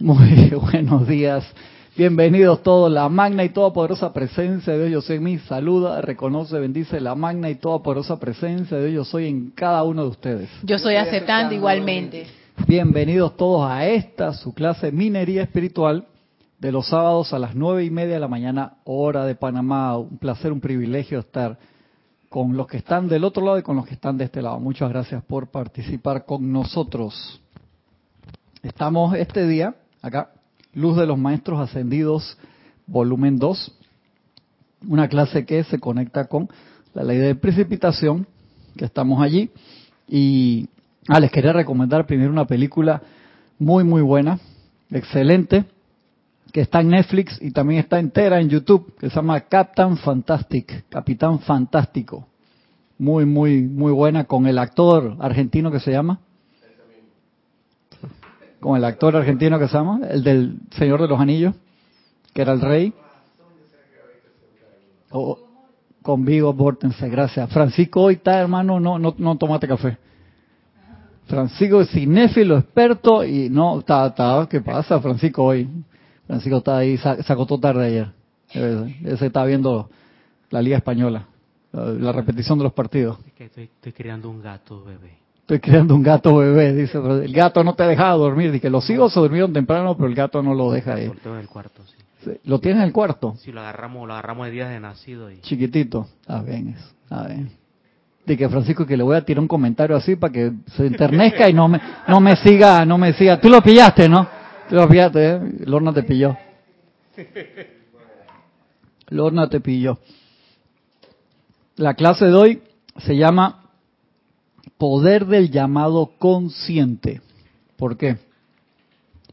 Muy buenos días. Bienvenidos todos. La magna y toda poderosa presencia de Dios yo soy en mí. Saluda, reconoce, bendice la magna y toda poderosa presencia de Dios yo soy en cada uno de ustedes. Yo soy aceptando igualmente. Bienvenidos todos a esta, su clase Minería Espiritual, de los sábados a las nueve y media de la mañana, hora de Panamá. Un placer, un privilegio estar con los que están del otro lado y con los que están de este lado. Muchas gracias por participar con nosotros. Estamos este día acá, Luz de los Maestros Ascendidos, volumen 2, una clase que se conecta con la ley de precipitación, que estamos allí. Y ah, les quería recomendar primero una película muy, muy buena, excelente, que está en Netflix y también está entera en YouTube, que se llama Captain Fantastic, Capitán Fantástico. Muy, muy, muy buena, con el actor argentino que se llama. Con el actor argentino que se llama, el del Señor de los Anillos, que era el rey. O, con Vigo Bortense, gracias. Francisco hoy está, hermano, no, no, no tomate café. Francisco es cinéfilo, experto, y no, está, está, ¿qué pasa, Francisco hoy? Francisco está ahí, se acostó tarde ayer. Ese está viendo la Liga Española, la, repetición de los partidos. Es que estoy, creando un gato bebé. Estoy creando un gato bebé, dice. El gato no te ha dejado dormir. Dice que los hijos se durmieron temprano, pero el gato no lo deja ahí. en el cuarto, sí. ¿Lo tienes en el cuarto? Sí, lo agarramos, lo agarramos de días de nacido. Y... Chiquitito. Está bien eso. Está bien. De que Francisco que le voy a tirar un comentario así para que se enternezca y no me, no me siga, no me siga. Tú lo pillaste, ¿no? Fíjate, ¿eh? Lorna te pilló. Lorna te pilló. La clase de hoy se llama Poder del llamado consciente. ¿Por qué?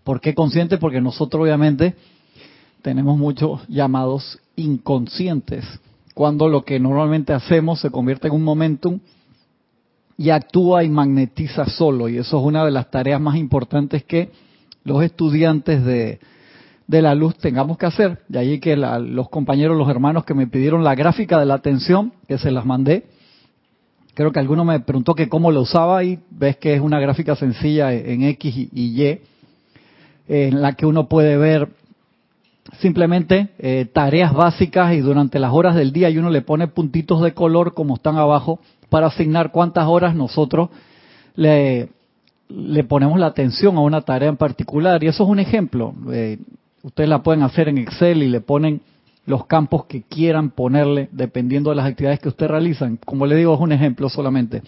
¿Por qué consciente? Porque nosotros obviamente tenemos muchos llamados inconscientes. Cuando lo que normalmente hacemos se convierte en un momentum y actúa y magnetiza solo. Y eso es una de las tareas más importantes que los estudiantes de, de la luz tengamos que hacer. De allí que los compañeros, los hermanos que me pidieron la gráfica de la atención, que se las mandé. Creo que alguno me preguntó que cómo lo usaba y ves que es una gráfica sencilla en X y Y, en la que uno puede ver simplemente eh, tareas básicas y durante las horas del día y uno le pone puntitos de color como están abajo para asignar cuántas horas nosotros le, le ponemos la atención a una tarea en particular. Y eso es un ejemplo. Eh, ustedes la pueden hacer en Excel y le ponen los campos que quieran ponerle dependiendo de las actividades que ustedes realizan. Como le digo, es un ejemplo solamente.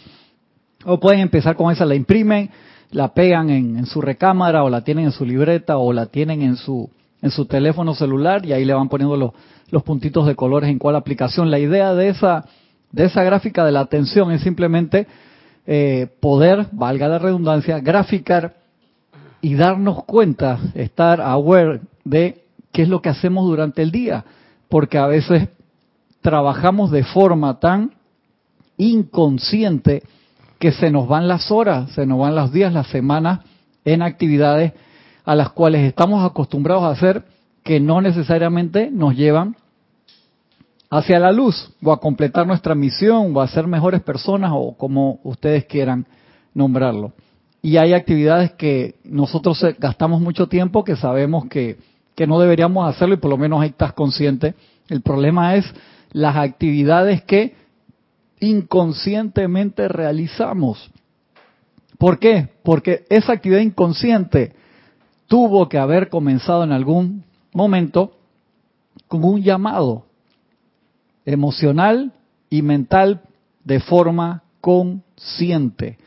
O pueden empezar con esa, la imprimen, la pegan en, su recámara o la tienen en su libreta o la tienen en su, en su teléfono celular y ahí le van poniendo los, los puntitos de colores en cuál aplicación. La idea de esa, de esa gráfica de la atención es simplemente eh, poder, valga la redundancia, graficar y darnos cuenta, estar aware de qué es lo que hacemos durante el día, porque a veces trabajamos de forma tan inconsciente que se nos van las horas, se nos van los días, las semanas en actividades a las cuales estamos acostumbrados a hacer que no necesariamente nos llevan hacia la luz o a completar nuestra misión o a ser mejores personas o como ustedes quieran nombrarlo. Y hay actividades que nosotros gastamos mucho tiempo que sabemos que, que no deberíamos hacerlo y por lo menos ahí estás consciente. El problema es las actividades que inconscientemente realizamos. ¿Por qué? Porque esa actividad inconsciente tuvo que haber comenzado en algún momento con un llamado emocional y mental de forma consciente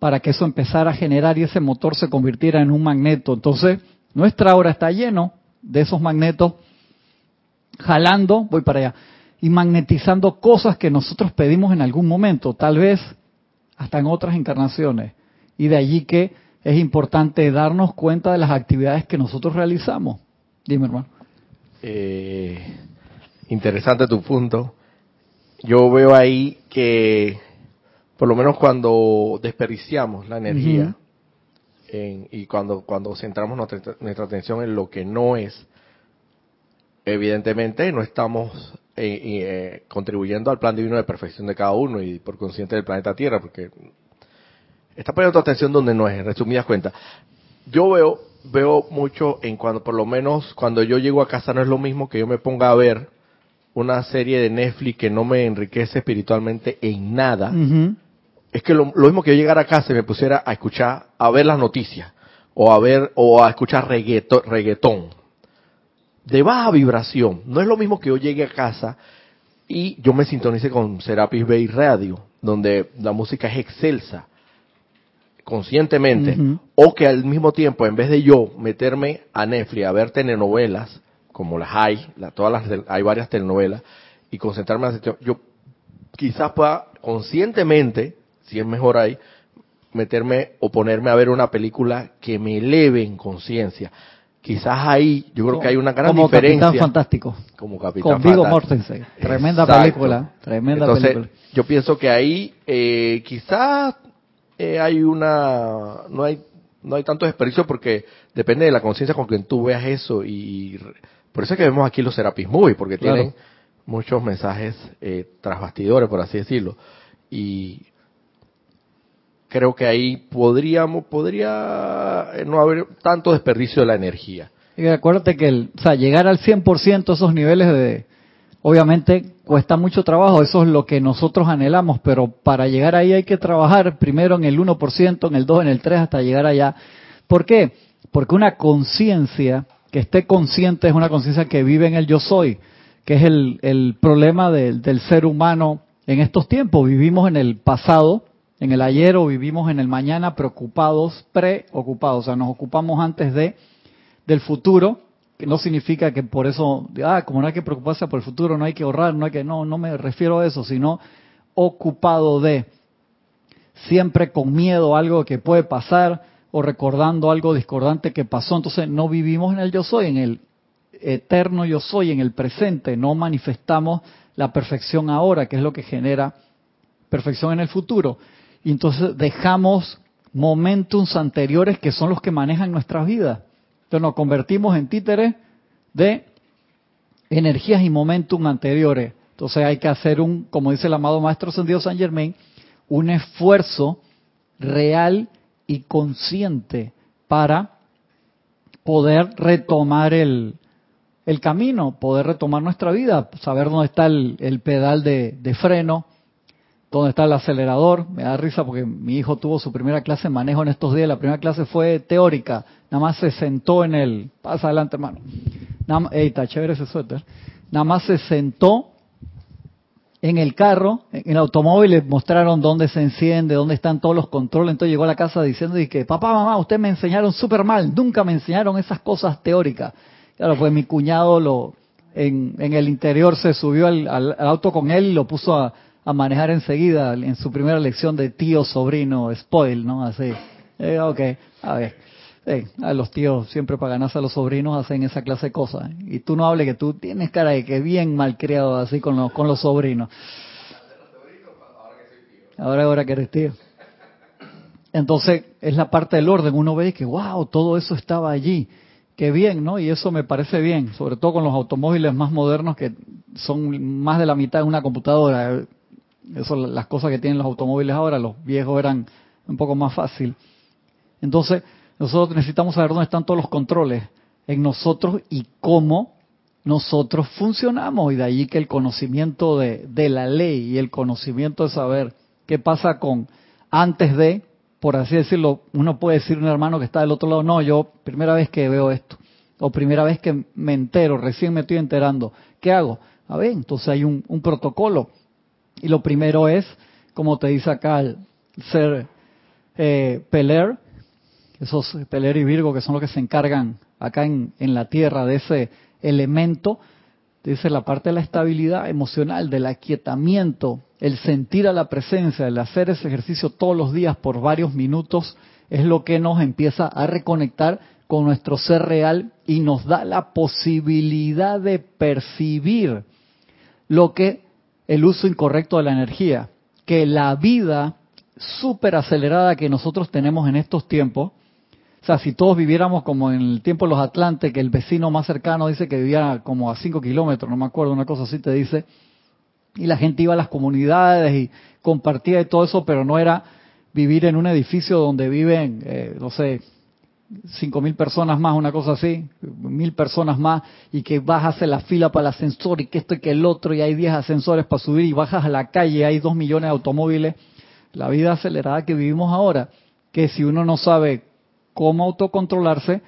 para que eso empezara a generar y ese motor se convirtiera en un magneto. Entonces, nuestra hora está lleno de esos magnetos jalando, voy para allá, y magnetizando cosas que nosotros pedimos en algún momento, tal vez hasta en otras encarnaciones. Y de allí que es importante darnos cuenta de las actividades que nosotros realizamos. Dime, hermano. Eh, interesante tu punto. Yo veo ahí que, por lo menos cuando desperdiciamos la energía y cuando, cuando centramos nuestra, nuestra, atención en lo que no es, evidentemente no estamos eh, eh, contribuyendo al plan divino de perfección de cada uno y por consciente del planeta Tierra, porque está poniendo tu atención donde no es, en resumidas cuentas. Yo veo veo mucho en cuando, por lo menos cuando yo llego a casa no es lo mismo que yo me ponga a ver una serie de Netflix que no me enriquece espiritualmente en nada. Ujú. Es que lo, lo mismo que yo llegara a casa y me pusiera a escuchar, a ver las noticias, o a ver, o a escuchar reggaeto- reggaetón, de baja vibración. No es lo mismo que yo llegue a casa y yo me sintonice con Serapis Bay Radio, donde la música es excelsa, conscientemente, o que al mismo tiempo, en vez de yo meterme a Netflix a ver telenovelas, como las hay, la- todas las, hay varias telenovelas, y concentrarme en la yo quizás pueda conscientemente, si es mejor ahí, meterme o ponerme a ver una película que me eleve en conciencia. Quizás ahí, yo creo que hay una gran Como diferencia. Capitán Fantástico. como Capitán Con Vigo. Mortensen. Tremenda Exacto. película. Tremenda Entonces, película. yo pienso que ahí eh, quizás eh, hay una no hay no hay tanto desperdicio porque depende de la conciencia con que tú veas eso y por eso es que vemos aquí los Serapis Movie porque Claro. tienen muchos mensajes eh, tras bastidores por así decirlo y creo que ahí podríamos podría eh, no haber tanto desperdicio de la energía Y acuérdate que el, o sea, llegar al 100% esos niveles de, obviamente cuesta mucho trabajo, eso es lo que nosotros anhelamos, pero para llegar ahí hay que trabajar primero en el 1%, en el 2, en el 3, hasta llegar allá. ¿Por qué? Porque una conciencia que esté consciente es una conciencia que vive en el yo soy, que es el, el problema del- del ser humano en estos tiempos. Vivimos en el pasado, en el ayer o vivimos en el mañana preocupados, preocupados, o sea, nos ocupamos antes de del futuro, que no significa que por eso, ah, como no hay que preocuparse por el futuro, no hay que ahorrar, no hay que, no, no me refiero a eso, sino ocupado de, siempre con miedo a algo que puede pasar o recordando algo discordante que pasó, entonces no vivimos en el yo soy, en el eterno yo soy, en el presente, no manifestamos la perfección ahora, que es lo que genera perfección en el futuro. Y entonces dejamos momentums anteriores que son los que manejan nuestras vidas. Entonces nos convertimos en títeres de energías y momentum anteriores. Entonces hay que hacer un, como dice el amado Maestro Ascendido San Germain, un esfuerzo real y consciente para poder retomar el, el camino, poder retomar nuestra vida, saber dónde está el, pedal de freno, dónde está el acelerador. Me da risa porque mi hijo tuvo su primera clase de manejo en estos días. La primera clase fue teórica. Nada más se sentó en el... Pasa adelante, hermano. Nada ey, está chévere ese suéter. Nada más se sentó en el carro, en el automóvil, le mostraron dónde se enciende, dónde están todos los controles. Entonces llegó a la casa diciendo que, papá, mamá, ustedes me enseñaron súper mal. Nunca me enseñaron esas cosas teóricas. Claro, pues mi cuñado lo en, en el interior se subió al, al- al auto con él y lo puso a, a manejar enseguida en su primera lección de tío sobrino spoil, ¿no? Así. Eh, ok, a ver. A los tíos siempre para ganarse a los sobrinos hacen esa clase de cosas. Y tú no hables que tú tienes cara de que bien malcriado así con los, con los sobrinos. Ahora, ahora que eres tío. Entonces, es la parte del orden. Uno ve que, wow, todo eso estaba allí. Qué bien, ¿no? Y eso me parece bien, sobre todo con los automóviles más modernos que son más de la mitad de una computadora. Eso, las cosas que tienen los automóviles ahora, los viejos eran un poco más fácil. Entonces, nosotros necesitamos saber dónde están todos los controles en nosotros y cómo nosotros funcionamos. Y de allí que el conocimiento de, de la ley y el conocimiento de saber qué pasa con antes de, por así decirlo, uno puede decir a un hermano que está del otro lado, no, yo primera vez que veo esto, o primera vez que me entero, recién me estoy enterando, ¿qué hago? A ver, entonces hay un protocolo. Y lo primero es, como te dice acá el ser eh, Peler, esos Peler y Virgo que son los que se encargan acá en, en la Tierra de ese elemento, dice la parte de la estabilidad emocional, del aquietamiento, el sentir a la presencia, el hacer ese ejercicio todos los días por varios minutos, es lo que nos empieza a reconectar con nuestro ser real y nos da la posibilidad de percibir lo que el uso incorrecto de la energía, que la vida súper acelerada que nosotros tenemos en estos tiempos, o sea, si todos viviéramos como en el tiempo de los Atlantes, que el vecino más cercano dice que vivía como a 5 kilómetros, no me acuerdo, una cosa así te dice, y la gente iba a las comunidades y compartía y todo eso, pero no era vivir en un edificio donde viven, eh, no sé, cinco mil personas más, una cosa así, mil personas más, y que vas a la fila para el ascensor y que esto y que el otro, y hay diez ascensores para subir y bajas a la calle, hay dos millones de automóviles. La vida acelerada que vivimos ahora, que si uno no sabe cómo autocontrolarse,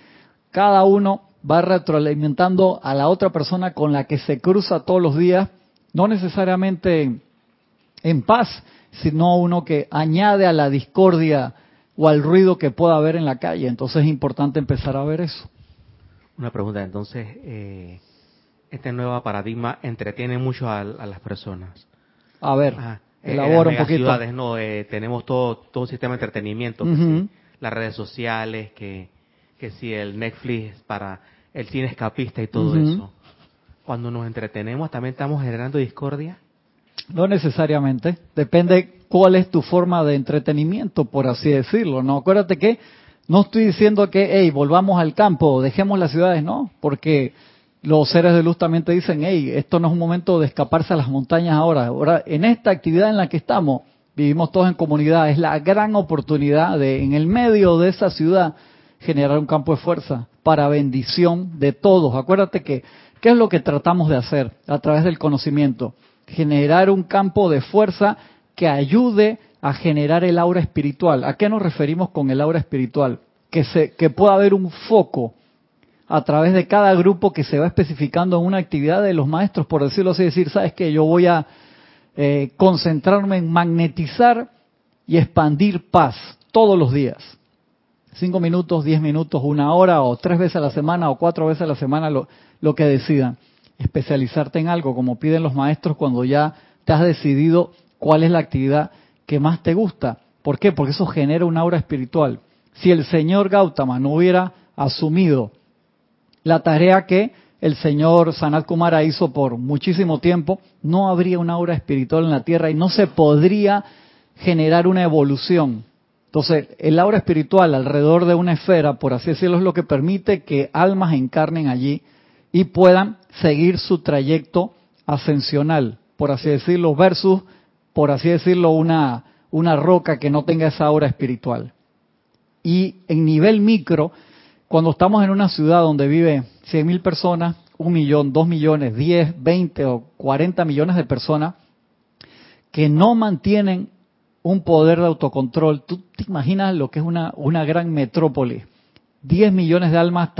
cada uno va retroalimentando a la otra persona con la que se cruza todos los días, no necesariamente en paz, sino uno que añade a la discordia o al ruido que pueda haber en la calle. Entonces es importante empezar a ver eso. Una pregunta, entonces, eh, este nuevo paradigma entretiene mucho a, las personas. A ver, ah, elabora un poquito. Ciudades, no, eh, tenemos todo, todo un sistema de entretenimiento, las redes sociales, que, que si el Netflix para el cine escapista y todo eso. Cuando nos entretenemos, ¿también estamos generando discordia? No necesariamente. Depende cuál es tu forma de entretenimiento, por así decirlo. No, acuérdate que no estoy diciendo que, hey, volvamos al campo, dejemos las ciudades, no, porque los seres de luz también te dicen, hey, esto no es un momento de escaparse a las montañas ahora. Ahora, en esta actividad en la que estamos, vivimos todos en comunidad, es la gran oportunidad de, en el medio de esa ciudad, generar un campo de fuerza para bendición de todos. Acuérdate que, ¿qué es lo que tratamos de hacer a través del conocimiento? Generar un campo de fuerza que ayude a generar el aura espiritual. ¿A qué nos referimos con el aura espiritual? Que, se, que pueda haber un foco a través de cada grupo que se va especificando en una actividad de los maestros, por decirlo así, decir, sabes que yo voy a eh, concentrarme en magnetizar y expandir paz todos los días. Cinco minutos, diez minutos, una hora, o tres veces a la semana, o cuatro veces a la semana, lo, lo que decidan especializarte en algo, como piden los maestros cuando ya te has decidido cuál es la actividad que más te gusta. ¿Por qué? Porque eso genera una aura espiritual. Si el señor Gautama no hubiera asumido la tarea que el señor Sanat Kumara hizo por muchísimo tiempo, no habría una aura espiritual en la Tierra y no se podría generar una evolución. Entonces, el aura espiritual alrededor de una esfera, por así decirlo, es lo que permite que almas encarnen allí y puedan seguir su trayecto ascensional, por así decirlo, versus, por así decirlo, una, una roca que no tenga esa aura espiritual. Y en nivel micro, cuando estamos en una ciudad donde vive 100.000 personas, un millón, dos millones, 10, 20 o 40 millones de personas que no mantienen un poder de autocontrol, tú te imaginas lo que es una, una gran metrópoli. 10 millones de almas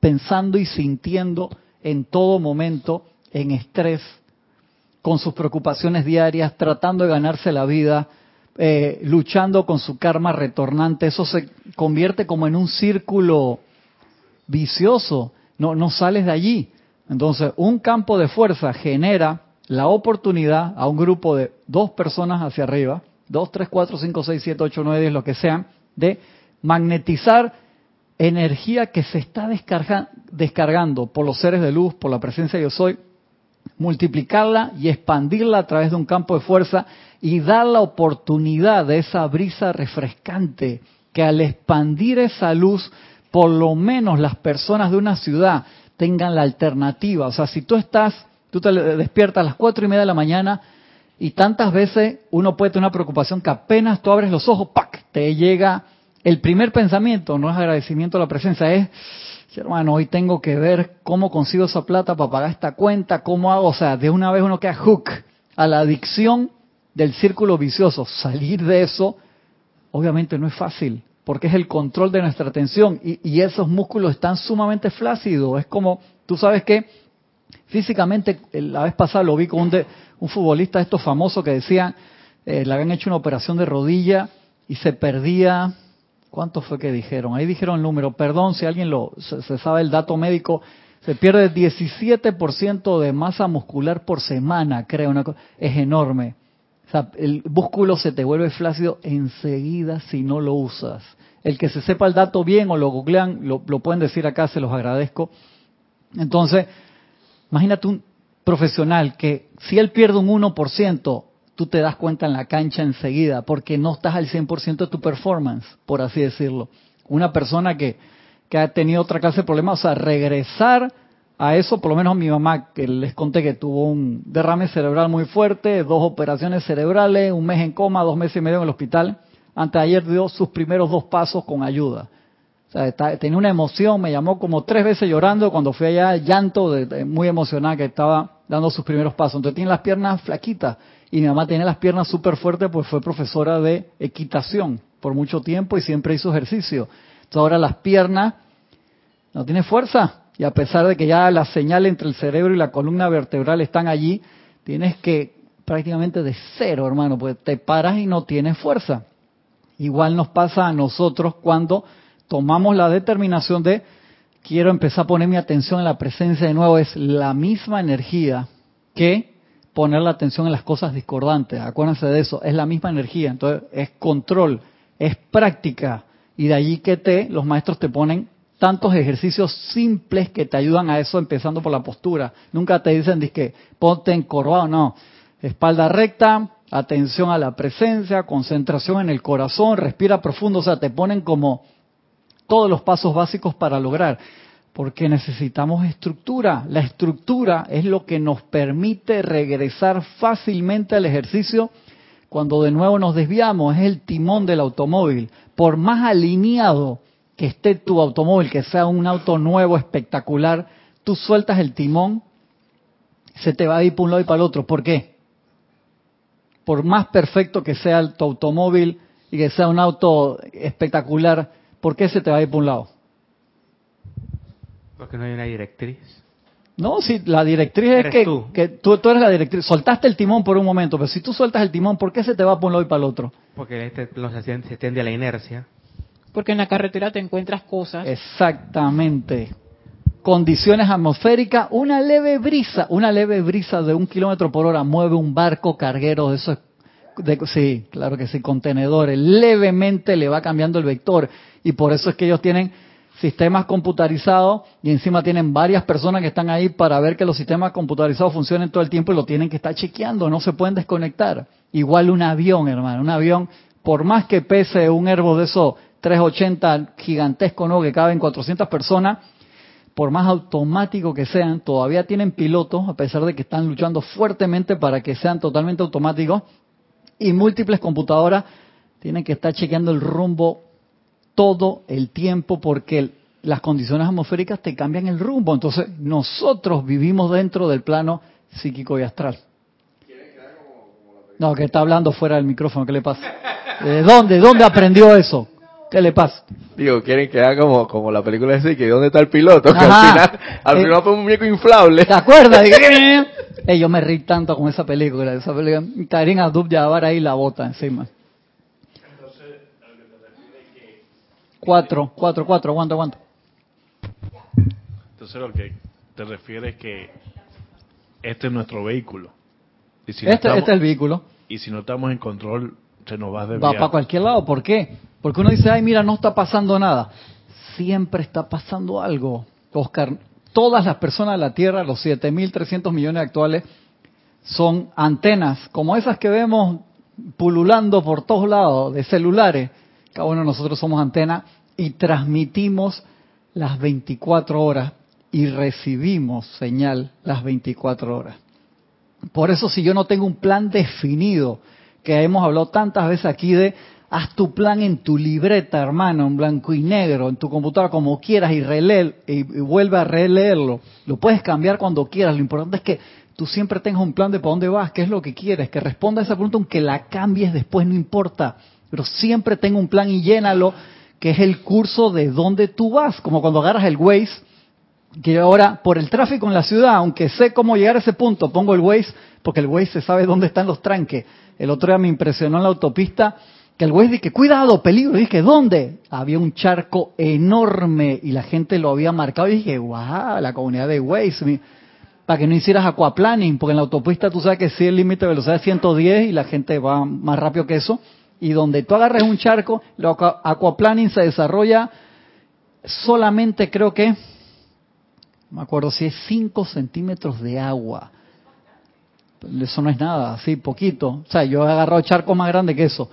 pensando y sintiendo en todo momento en estrés, con sus preocupaciones diarias, tratando de ganarse la vida, eh, luchando con su karma retornante. Eso se convierte como en un círculo vicioso. No, no sales de allí. Entonces, un campo de fuerza genera la oportunidad a un grupo de dos personas hacia arriba, dos, tres, cuatro, cinco, seis, siete, ocho, nueve, diez, lo que sean, de magnetizar energía que se está descargando por los seres de luz, por la presencia de yo soy, multiplicarla y expandirla a través de un campo de fuerza y dar la oportunidad de esa brisa refrescante que al expandir esa luz, por lo menos las personas de una ciudad tengan la alternativa. O sea, si tú estás, tú te despiertas a las cuatro y media de la mañana y tantas veces uno puede tener una preocupación que apenas tú abres los ojos, ¡pac! te llega el primer pensamiento no es agradecimiento a la presencia, es, hermano, hoy tengo que ver cómo consigo esa plata para pagar esta cuenta, cómo hago, o sea, de una vez uno queda hook a la adicción del círculo vicioso. Salir de eso, obviamente no es fácil, porque es el control de nuestra atención y, esos músculos están sumamente flácidos. Es como, tú sabes que físicamente, la vez pasada lo vi con un, un futbolista estos famosos que decía, eh, le habían hecho una operación de rodilla y se perdía ¿Cuánto fue que dijeron? Ahí dijeron el número. Perdón si alguien lo se, sabe el dato médico. Se pierde 17% de masa muscular por semana, creo. Una es enorme. O sea, el músculo se te vuelve flácido enseguida si no lo usas. El que se sepa el dato bien o lo googlean, lo, lo pueden decir acá, se los agradezco. Entonces, imagínate un profesional que si él pierde un 1%, tú te das cuenta en la cancha enseguida, porque no estás al 100% de tu performance, por así decirlo. Una persona que, que ha tenido otra clase de problemas, o sea, regresar a eso, por lo menos mi mamá, que les conté que tuvo un derrame cerebral muy fuerte, dos operaciones cerebrales, un mes en coma, dos meses y medio en el hospital, antes de ayer dio sus primeros dos pasos con ayuda. O sea, tenía una emoción, me llamó como tres veces llorando cuando fui allá, llanto, de, muy emocionada que estaba dando sus primeros pasos. Entonces tiene las piernas flaquitas y mi mamá tiene las piernas súper fuertes pues fue profesora de equitación por mucho tiempo y siempre hizo ejercicio. Entonces ahora las piernas no tiene fuerza y a pesar de que ya la señal entre el cerebro y la columna vertebral están allí, tienes que prácticamente de cero, hermano, pues te paras y no tienes fuerza. Igual nos pasa a nosotros cuando tomamos la determinación de quiero empezar a poner mi atención en la presencia de nuevo, es la misma energía que poner la atención en las cosas discordantes. Acuérdense de eso, es la misma energía, entonces es control, es práctica. Y de allí que te, los maestros te ponen tantos ejercicios simples que te ayudan a eso, empezando por la postura. Nunca te dicen, que ponte encorvado, no. Espalda recta, atención a la presencia, concentración en el corazón, respira profundo, o sea, te ponen como todos los pasos básicos para lograr, porque necesitamos estructura. La estructura es lo que nos permite regresar fácilmente al ejercicio cuando de nuevo nos desviamos, es el timón del automóvil. Por más alineado que esté tu automóvil, que sea un auto nuevo, espectacular, tú sueltas el timón, se te va a ir para un lado y para el otro. ¿Por qué? Por más perfecto que sea tu automóvil y que sea un auto espectacular, ¿por qué se te va a ir para un lado? Porque no hay una directriz. No, si la directriz es que, tú. que tú, eres la directriz. Soltaste el timón por un momento, pero si tú sueltas el timón, ¿por qué se te va para un lado y para el otro? Porque este se tiende a la inercia. Porque en la carretera te encuentras cosas. Exactamente. Condiciones atmosféricas, una leve brisa, una leve brisa de un kilómetro por hora mueve un barco carguero de esos, de, sí, claro que sí, contenedores, levemente le va cambiando el vector y por eso es que ellos tienen sistemas computarizados y encima tienen varias personas que están ahí para ver que los sistemas computarizados funcionen todo el tiempo y lo tienen que estar chequeando, no se pueden desconectar. Igual un avión, hermano, un avión, por más que pese un herbo de eso 380 gigantesco, ¿no? Que caben 400 personas, por más automático que sean, todavía tienen pilotos, a pesar de que están luchando fuertemente para que sean totalmente automáticos, y múltiples computadoras tienen que estar chequeando el rumbo todo el tiempo porque las condiciones atmosféricas te cambian el rumbo. Entonces, nosotros vivimos dentro del plano psíquico y astral. No, que está hablando fuera del micrófono, ¿qué le pasa? ¿De dónde? ¿Dónde aprendió eso? ¿Qué le pasa? Digo, quieren que haga como, como la película de que ¿dónde está el piloto? Que al final, al eh, final fue un muñeco inflable. ¿Te acuerdas? eh, yo me reí tanto con esa película. Esa película. Karim Abdul Jabbar ahí la bota encima. Entonces, que... Cuatro, cuatro, cuatro, aguanta, aguanta. Entonces lo que te refieres es que este es nuestro vehículo. este, este es el vehículo. Y si no estamos en control, se nos va a Va para cualquier lado, ¿por qué? Porque uno dice, ay, mira, no está pasando nada. Siempre está pasando algo. Oscar, todas las personas de la Tierra, los 7.300 millones actuales, son antenas, como esas que vemos pululando por todos lados, de celulares. Cada uno nosotros somos antenas y transmitimos las 24 horas y recibimos señal las 24 horas. Por eso si yo no tengo un plan definido, que hemos hablado tantas veces aquí de haz tu plan en tu libreta, hermano, en blanco y negro, en tu computadora, como quieras, y, releer, y, vuelve a releerlo. Lo puedes cambiar cuando quieras. Lo importante es que tú siempre tengas un plan de para dónde vas, qué es lo que quieres, que responda a esa pregunta, aunque la cambies después, no importa. Pero siempre tenga un plan y llénalo, que es el curso de dónde tú vas. Como cuando agarras el Waze, que ahora, por el tráfico en la ciudad, aunque sé cómo llegar a ese punto, pongo el Waze, porque el Waze se sabe dónde están los tranques. El otro día me impresionó en la autopista que el güey dije, cuidado, peligro. Y dije, ¿dónde? Había un charco enorme y la gente lo había marcado. Y dije, guau, la comunidad de güeyes. Para que no hicieras aquaplaning, porque en la autopista tú sabes que sí el límite de velocidad es 110 y la gente va más rápido que eso. Y donde tú agarres un charco, el aquaplaning se desarrolla solamente creo que, no me acuerdo si es 5 centímetros de agua. Eso no es nada, así poquito. O sea, yo he agarrado charco más grande que eso.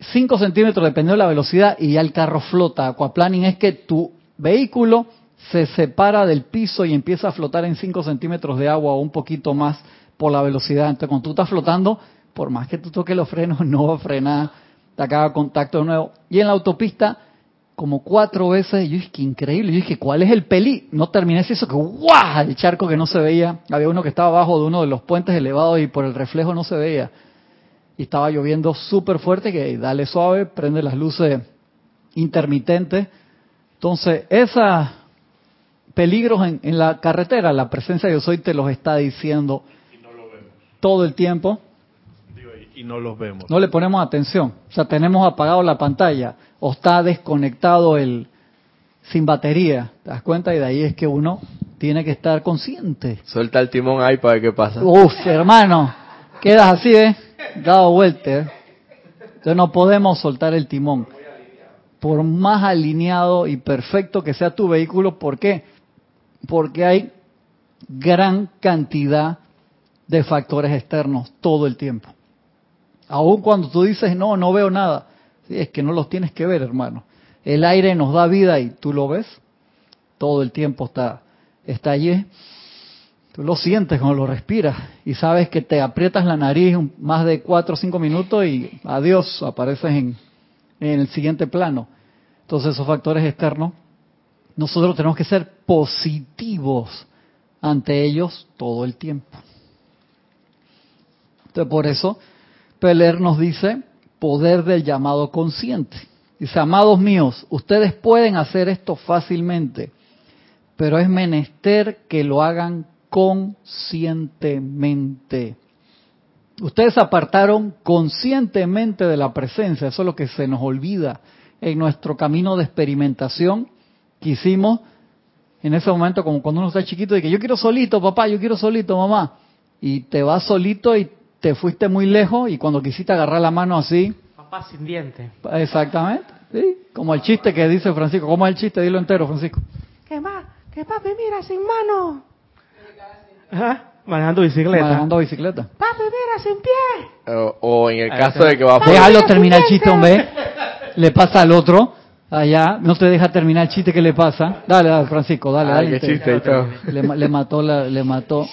5 centímetros dependiendo de la velocidad y ya el carro flota. Aquaplaning es que tu vehículo se separa del piso y empieza a flotar en 5 centímetros de agua o un poquito más por la velocidad. Entonces cuando tú estás flotando, por más que tú toques los frenos, no va a frenar, te acaba contacto de nuevo. Y en la autopista, como cuatro veces. Y yo dije, qué increíble. Yo dije, ¿cuál es el peli? No terminé eso que ¡guau! El charco que no se veía. Había uno que estaba abajo de uno de los puentes elevados y por el reflejo no se veía. Y estaba lloviendo súper fuerte que dale suave, prende las luces intermitentes. Entonces, esos peligros en, en la carretera, la presencia de Yo Soy te los está diciendo todo el tiempo y- no los vemos. no le ponemos atención. O sea, tenemos apagado la pantalla o está desconectado el sin batería. ¿Te das cuenta? Y de ahí es que uno tiene que estar consciente. Suelta el timón ahí para ver qué pasa. Uf, hermano, quedas así, ¿eh? Dado vuelta. ¿eh? Entonces no podemos soltar el timón. Por más alineado y perfecto que sea tu vehículo, ¿por qué? Porque hay gran cantidad de factores externos todo el tiempo. Aun cuando tú dices, no, no veo nada. Sí, es que no los tienes que ver, hermano. El aire nos da vida y tú lo ves. Todo el tiempo está, está allí. Tú lo sientes cuando lo respiras y sabes que te aprietas la nariz más de cuatro o cinco minutos y adiós, apareces en, en el siguiente plano. Entonces esos factores externos, nosotros tenemos que ser positivos ante ellos todo el tiempo. Entonces por eso Peler nos dice poder del llamado consciente. Dice, amados míos, ustedes pueden hacer esto fácilmente, pero es menester que lo hagan conscientemente. Ustedes apartaron conscientemente de la presencia, eso es lo que se nos olvida en nuestro camino de experimentación que hicimos en ese momento, como cuando uno está chiquito, de que yo quiero solito, papá, yo quiero solito, mamá, y te vas solito y te fuiste muy lejos y cuando quisiste agarrar la mano así, Papá sin dientes. exactamente, ¿sí? como el chiste que dice Francisco, ¿cómo es el chiste? Dilo entero, Francisco. ¿Qué más? Que papi mira sin mano. Ajá. Manejando bicicleta. Manejando bicicleta. Papi mira sin pie. O, o en el caso de que va por... Déjalo terminar el chiste, hombre. Le pasa al otro. Allá, no te deja terminar el chiste que le pasa. Dale, dale, Francisco, dale, Ay, dale. qué chiste y todo. Le, ma- le mató, la, le mató.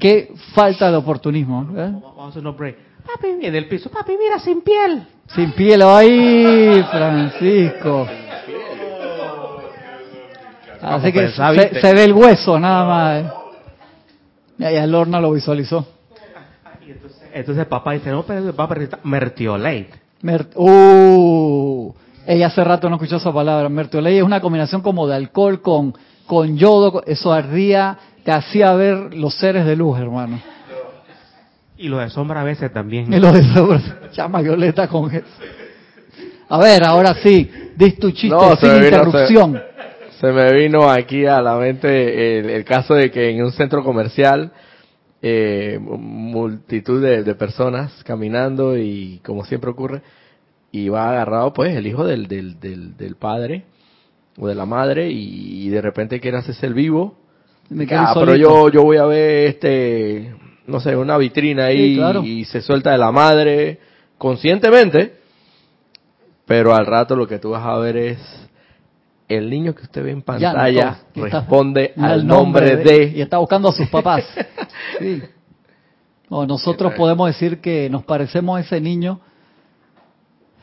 Qué falta de oportunismo. ¿eh? Vamos a hacer unos break. Papi en el piso. Papi mira sin piel. Sin piel ahí, Francisco. Así que se, ve el hueso nada más. ¿eh? Y ahí el Lorna lo visualizó. Entonces, entonces papá dice, no, pero va a presentar Mertiolate. Mer- uh, ella hace rato no escuchó esa palabra. Mertiolate es una combinación como de alcohol con, con yodo. Eso ardía, te hacía ver los seres de luz, hermano. Y los de sombra a veces también. Y lo de sobre- llama Violeta con eso. A ver, ahora sí, dis tu chiste No, sin vino, interrupción. Se me vino aquí a la mente el, el caso de que en un centro comercial eh, multitud de, de personas caminando y como siempre ocurre y va agarrado pues el hijo del, del, del, del padre o de la madre y, de repente quiere hacerse el vivo Me Ah, pero yo yo voy a ver este no sé una vitrina ahí Sí, claro. y se suelta de la madre conscientemente pero al rato lo que tú vas a ver es el niño que usted ve en pantalla que está- responde al nombre de, Y está buscando a sus papás. Sí. O nosotros podemos decir que nos parecemos a ese niño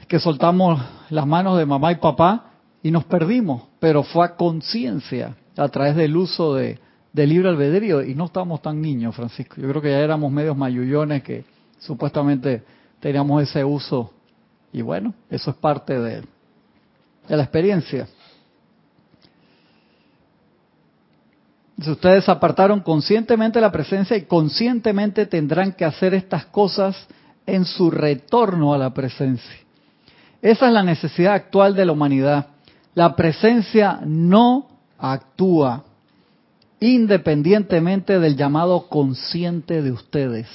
que soltamos las manos de mamá y papá y nos perdimos, pero fue a conciencia a través del uso de, del libre albedrío y no estábamos tan niños, Francisco. Yo creo que ya éramos medios mayullones que supuestamente teníamos ese uso y bueno, eso es parte de, de la experiencia. Si ustedes apartaron conscientemente la presencia y conscientemente tendrán que hacer estas cosas en su retorno a la presencia. Esa es la necesidad actual de la humanidad. La presencia no actúa independientemente del llamado consciente de ustedes.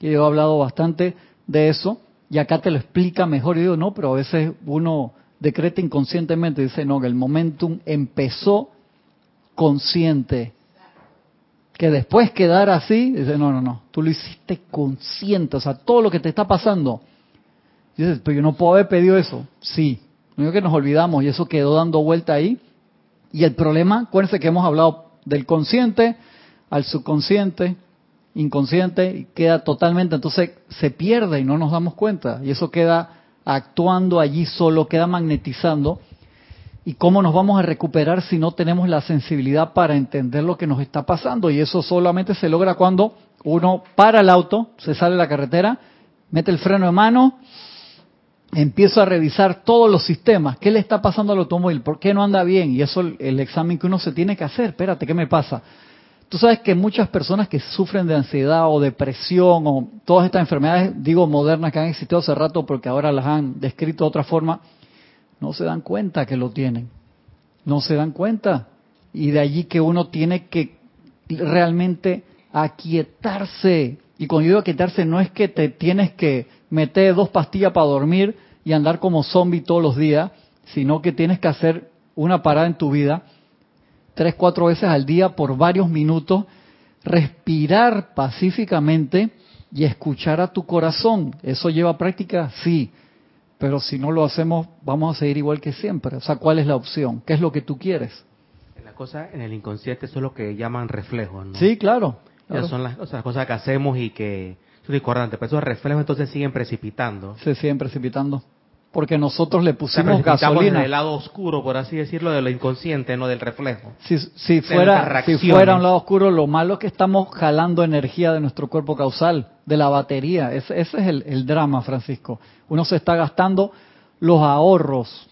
Y yo he hablado bastante de eso y acá te lo explica mejor. Y digo, no, pero a veces uno decreta inconscientemente, dice, no, que el momentum empezó consciente. Que después quedar así, dice, no, no, no, tú lo hiciste consciente, o sea, todo lo que te está pasando. Dices, pero yo no puedo haber pedido eso. Sí, lo único que nos olvidamos y eso quedó dando vuelta ahí. Y el problema, acuérdense que hemos hablado del consciente al subconsciente, inconsciente, y queda totalmente, entonces se pierde y no nos damos cuenta. Y eso queda actuando allí solo, queda magnetizando. ¿Y cómo nos vamos a recuperar si no tenemos la sensibilidad para entender lo que nos está pasando? Y eso solamente se logra cuando uno para el auto, se sale de la carretera, mete el freno de mano, empieza a revisar todos los sistemas. ¿Qué le está pasando al automóvil? ¿Por qué no anda bien? Y eso el examen que uno se tiene que hacer. Espérate, ¿qué me pasa? Tú sabes que muchas personas que sufren de ansiedad o depresión o todas estas enfermedades, digo modernas que han existido hace rato porque ahora las han descrito de otra forma, no se dan cuenta que lo tienen. No se dan cuenta. Y de allí que uno tiene que realmente aquietarse. Y cuando digo aquietarse no es que te tienes que meter dos pastillas para dormir y andar como zombie todos los días, sino que tienes que hacer una parada en tu vida tres, cuatro veces al día por varios minutos, respirar pacíficamente y escuchar a tu corazón. ¿Eso lleva práctica? Sí. Pero si no lo hacemos, vamos a seguir igual que siempre. O sea, ¿cuál es la opción? ¿Qué es lo que tú quieres? La cosa en el inconsciente es lo que llaman reflejos, ¿no? Sí, claro. son las, cosas que hacemos y que son discordantes. Pero esos reflejos entonces siguen precipitando. Se siguen precipitando porque nosotros le pusimos gasolina. en el lado oscuro, por así decirlo, de lo inconsciente, no del reflejo. Si, si fuera, si fuera un lado oscuro, lo malo es que estamos jalando energía de nuestro cuerpo causal, de la batería. Ese, ese es el, el, drama, Francisco. Uno se está gastando los ahorros.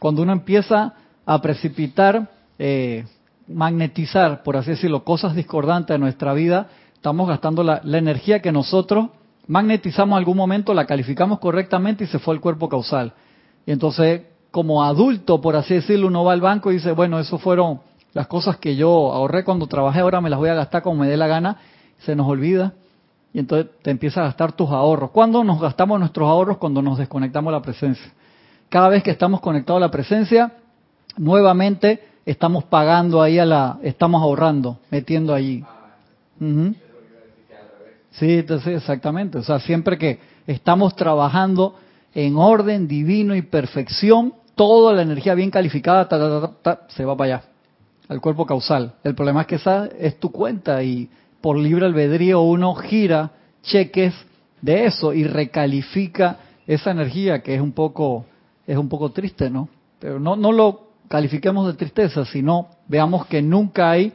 Cuando uno empieza a precipitar, eh, magnetizar, por así decirlo, cosas discordantes de nuestra vida, estamos gastando la, la energía que nosotros magnetizamos algún momento, la calificamos correctamente y se fue al cuerpo causal. Y entonces, como adulto, por así decirlo, uno va al banco y dice, bueno, eso fueron las cosas que yo ahorré cuando trabajé, ahora me las voy a gastar como me dé la gana, se nos olvida. Y entonces te empiezas a gastar tus ahorros. ¿Cuándo nos gastamos nuestros ahorros? Cuando nos desconectamos de la presencia. Cada vez que estamos conectados a la presencia, nuevamente estamos pagando ahí a la, estamos ahorrando, metiendo allí. Sí, exactamente. O sea, siempre que estamos trabajando en orden divino y perfección, toda la energía bien calificada se va para allá, al cuerpo causal. El problema es que esa es tu cuenta y por libre albedrío uno gira cheques de eso y recalifica esa energía que es un poco es un poco triste, ¿no? Pero no no lo califiquemos de tristeza, sino veamos que nunca hay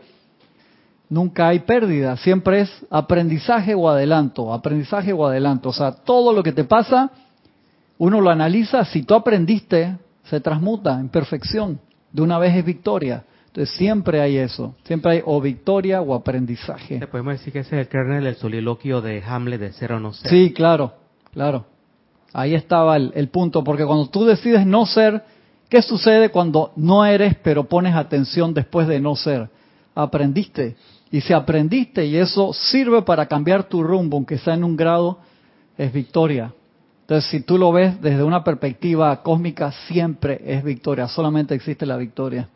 nunca hay pérdida, siempre es aprendizaje o adelanto, aprendizaje o adelanto. O sea, todo lo que te pasa, uno lo analiza, si tú aprendiste, se transmuta en perfección, de una vez es victoria. Entonces siempre hay eso, siempre hay o victoria o aprendizaje. ¿Te podemos decir que ese es el kernel del soliloquio de Hamlet de ser o no ser? Sí, claro, claro. Ahí estaba el, el punto, porque cuando tú decides no ser, ¿qué sucede cuando no eres pero pones atención después de no ser? Aprendiste, y si aprendiste y eso sirve para cambiar tu rumbo, aunque sea en un grado, es victoria. Entonces, si tú lo ves desde una perspectiva cósmica, siempre es victoria, solamente existe la victoria.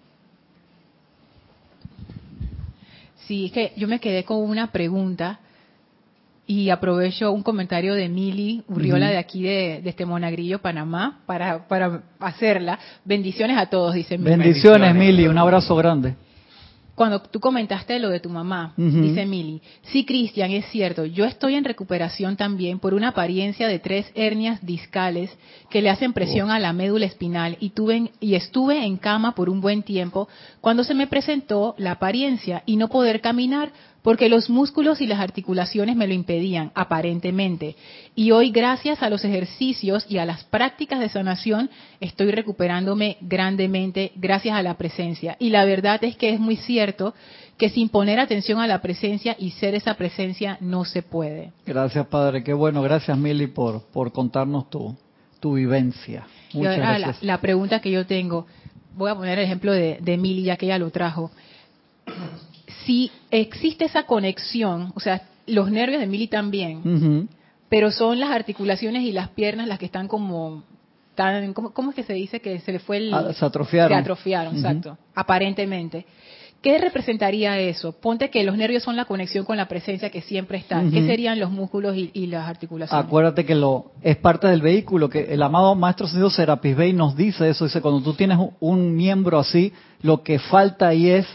Sí, es que yo me quedé con una pregunta y aprovecho un comentario de Mili Urriola de aquí de, este Monagrillo, Panamá, para, para hacerla. Bendiciones a todos, dice Mili. Bendiciones, Mili, un abrazo grande cuando tú comentaste lo de tu mamá, dice Mili, sí, Cristian, es cierto, yo estoy en recuperación también por una apariencia de tres hernias discales que le hacen presión a la médula espinal y, tuve, y estuve en cama por un buen tiempo cuando se me presentó la apariencia y no poder caminar porque los músculos y las articulaciones me lo impedían, aparentemente. Y hoy, gracias a los ejercicios y a las prácticas de sanación, estoy recuperándome grandemente gracias a la presencia. Y la verdad es que es muy cierto que sin poner atención a la presencia y ser esa presencia no se puede. Gracias, Padre. Qué bueno. Gracias, Mili, por, por contarnos tu, tu vivencia. Muchas gracias. La, pregunta que yo tengo, voy a poner el ejemplo de, de Mili, ya que ella lo trajo si existe esa conexión, o sea, los nervios de Mili también, pero son las articulaciones y las piernas las que están como tan, ¿cómo, es que se dice que se le fue el ah, se atrofiaron? Se atrofiaron, exacto, aparentemente. ¿Qué representaría eso? Ponte que los nervios son la conexión con la presencia que siempre está. ¿Qué serían los músculos y, las articulaciones? Acuérdate que lo es parte del vehículo, que el amado Maestro Señor Serapis Bey nos dice eso, dice, cuando tú tienes un miembro así, lo que falta ahí es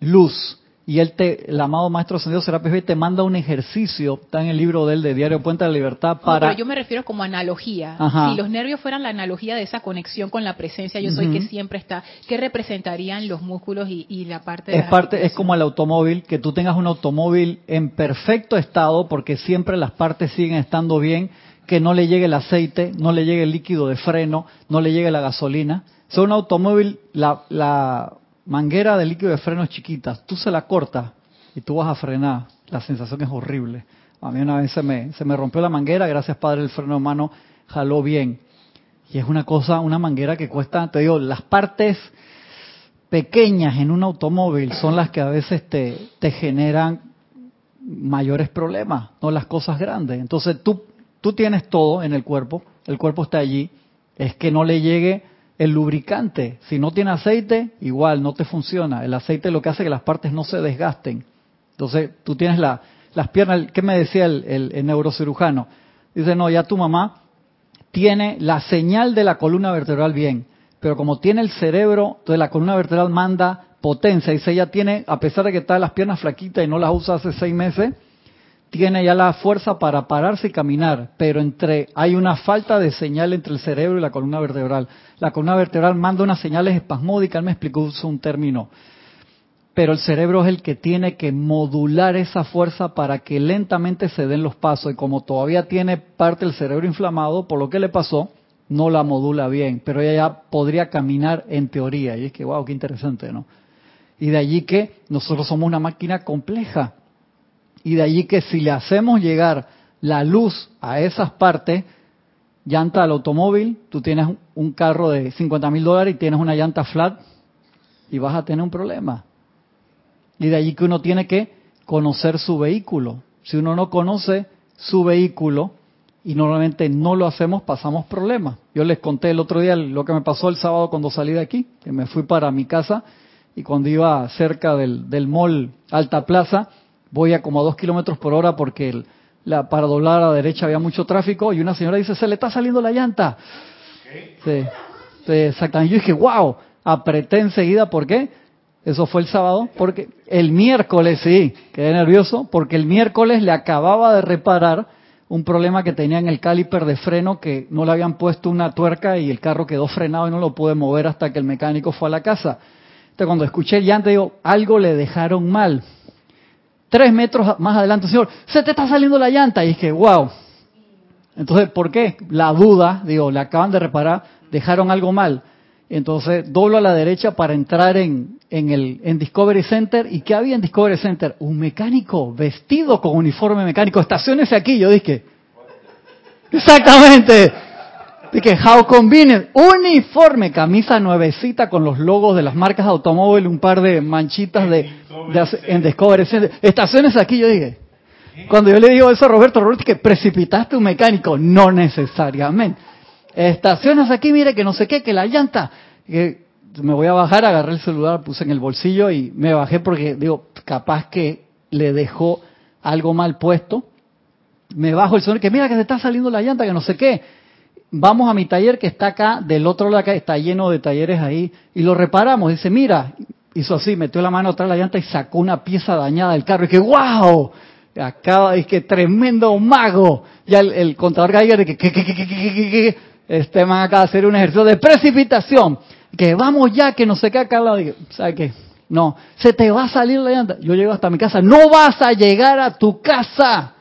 luz y él te, el amado maestro ascendido Serapis Bey te manda un ejercicio, está en el libro de él de Diario Puente de la Libertad para... pero yo me refiero como analogía. Si los nervios fueran la analogía de esa conexión con la presencia, yo soy que siempre está, ¿qué representarían los músculos y, la parte de Es parte, es como el automóvil, que tú tengas un automóvil en perfecto estado porque siempre las partes siguen estando bien, que no le llegue el aceite, no le llegue el líquido de freno, no le llegue la gasolina. O un automóvil, la, la manguera de líquido de frenos chiquitas, tú se la cortas y tú vas a frenar, la sensación es horrible. A mí una vez se me, se me rompió la manguera, gracias Padre, el freno de mano jaló bien. Y es una cosa, una manguera que cuesta, te digo, las partes pequeñas en un automóvil son las que a veces te, te generan mayores problemas, no las cosas grandes. Entonces tú, tú tienes todo en el cuerpo, el cuerpo está allí, es que no le llegue el lubricante, si no tiene aceite, igual no te funciona. El aceite lo que hace que las partes no se desgasten. Entonces, tú tienes la, las piernas, ¿qué me decía el, el, neurocirujano? Dice, no, ya tu mamá tiene la señal de la columna vertebral bien, pero como tiene el cerebro, entonces la columna vertebral manda potencia. Dice, ella tiene, a pesar de que está las piernas flaquitas y no las usa hace seis meses, tiene ya la fuerza para pararse y caminar, pero entre hay una falta de señal entre el cerebro y la columna vertebral. La columna vertebral manda unas señales espasmódicas, él me explicó un término, pero el cerebro es el que tiene que modular esa fuerza para que lentamente se den los pasos. Y como todavía tiene parte del cerebro inflamado, por lo que le pasó, no la modula bien, pero ella ya podría caminar en teoría. Y es que wow, qué interesante, ¿no? Y de allí que nosotros somos una máquina compleja y de allí que si le hacemos llegar la luz a esas partes, llanta al automóvil, tú tienes un carro de 50 mil dólares y tienes una llanta flat y vas a tener un problema. Y de allí que uno tiene que conocer su vehículo. Si uno no conoce su vehículo y normalmente no lo hacemos, pasamos problemas. Yo les conté el otro día lo que me pasó el sábado cuando salí de aquí, que me fui para mi casa y cuando iba cerca del, del mall Alta Plaza, voy a como a dos kilómetros por hora porque la, para doblar a la derecha había mucho tráfico y una señora dice, se le está saliendo la llanta. Sí, exactamente. Yo dije, wow, apreté enseguida, ¿por qué? Eso fue el sábado, porque el miércoles, sí, quedé nervioso, porque el miércoles le acababa de reparar un problema que tenía en el caliper de freno que no le habían puesto una tuerca y el carro quedó frenado y no lo pude mover hasta que el mecánico fue a la casa. Entonces cuando escuché el llanto digo, algo le dejaron mal tres metros más adelante, Señor, se te está saliendo la llanta. Y es que, wow. Entonces, ¿por qué? La duda, digo, le acaban de reparar, dejaron algo mal. Entonces, doblo a la derecha para entrar en, en, el, en Discovery Center. ¿Y qué había en Discovery Center? Un mecánico vestido con uniforme mecánico. Estaciones aquí. Yo dije, exactamente. Dije, how convenient. Uniforme, camisa nuevecita con los logos de las marcas de automóvil, un par de manchitas de, en Discovery Estaciones aquí, yo dije. Cuando yo le digo eso a Roberto, Roberto, que precipitaste un mecánico. No necesariamente. Estaciones aquí, mire, que no sé qué, que la llanta. Que me voy a bajar, agarré el celular, puse en el bolsillo y me bajé porque, digo, capaz que le dejó algo mal puesto. Me bajo el celular, que mira que se está saliendo la llanta, que no sé qué vamos a mi taller que está acá, del otro lado acá, está lleno de talleres ahí, y lo reparamos. Dice, mira, hizo así, metió la mano atrás de la llanta y sacó una pieza dañada del carro. Y que, wow, acaba, es que tremendo mago. Ya el, contador Geiger de que, que, que, que, que, que, este man acaba de hacer un ejercicio de precipitación. Que vamos ya, que no sé qué acá. ¿Sabe qué? No, se te va a salir la llanta. Yo llego hasta mi casa. No vas a llegar a tu casa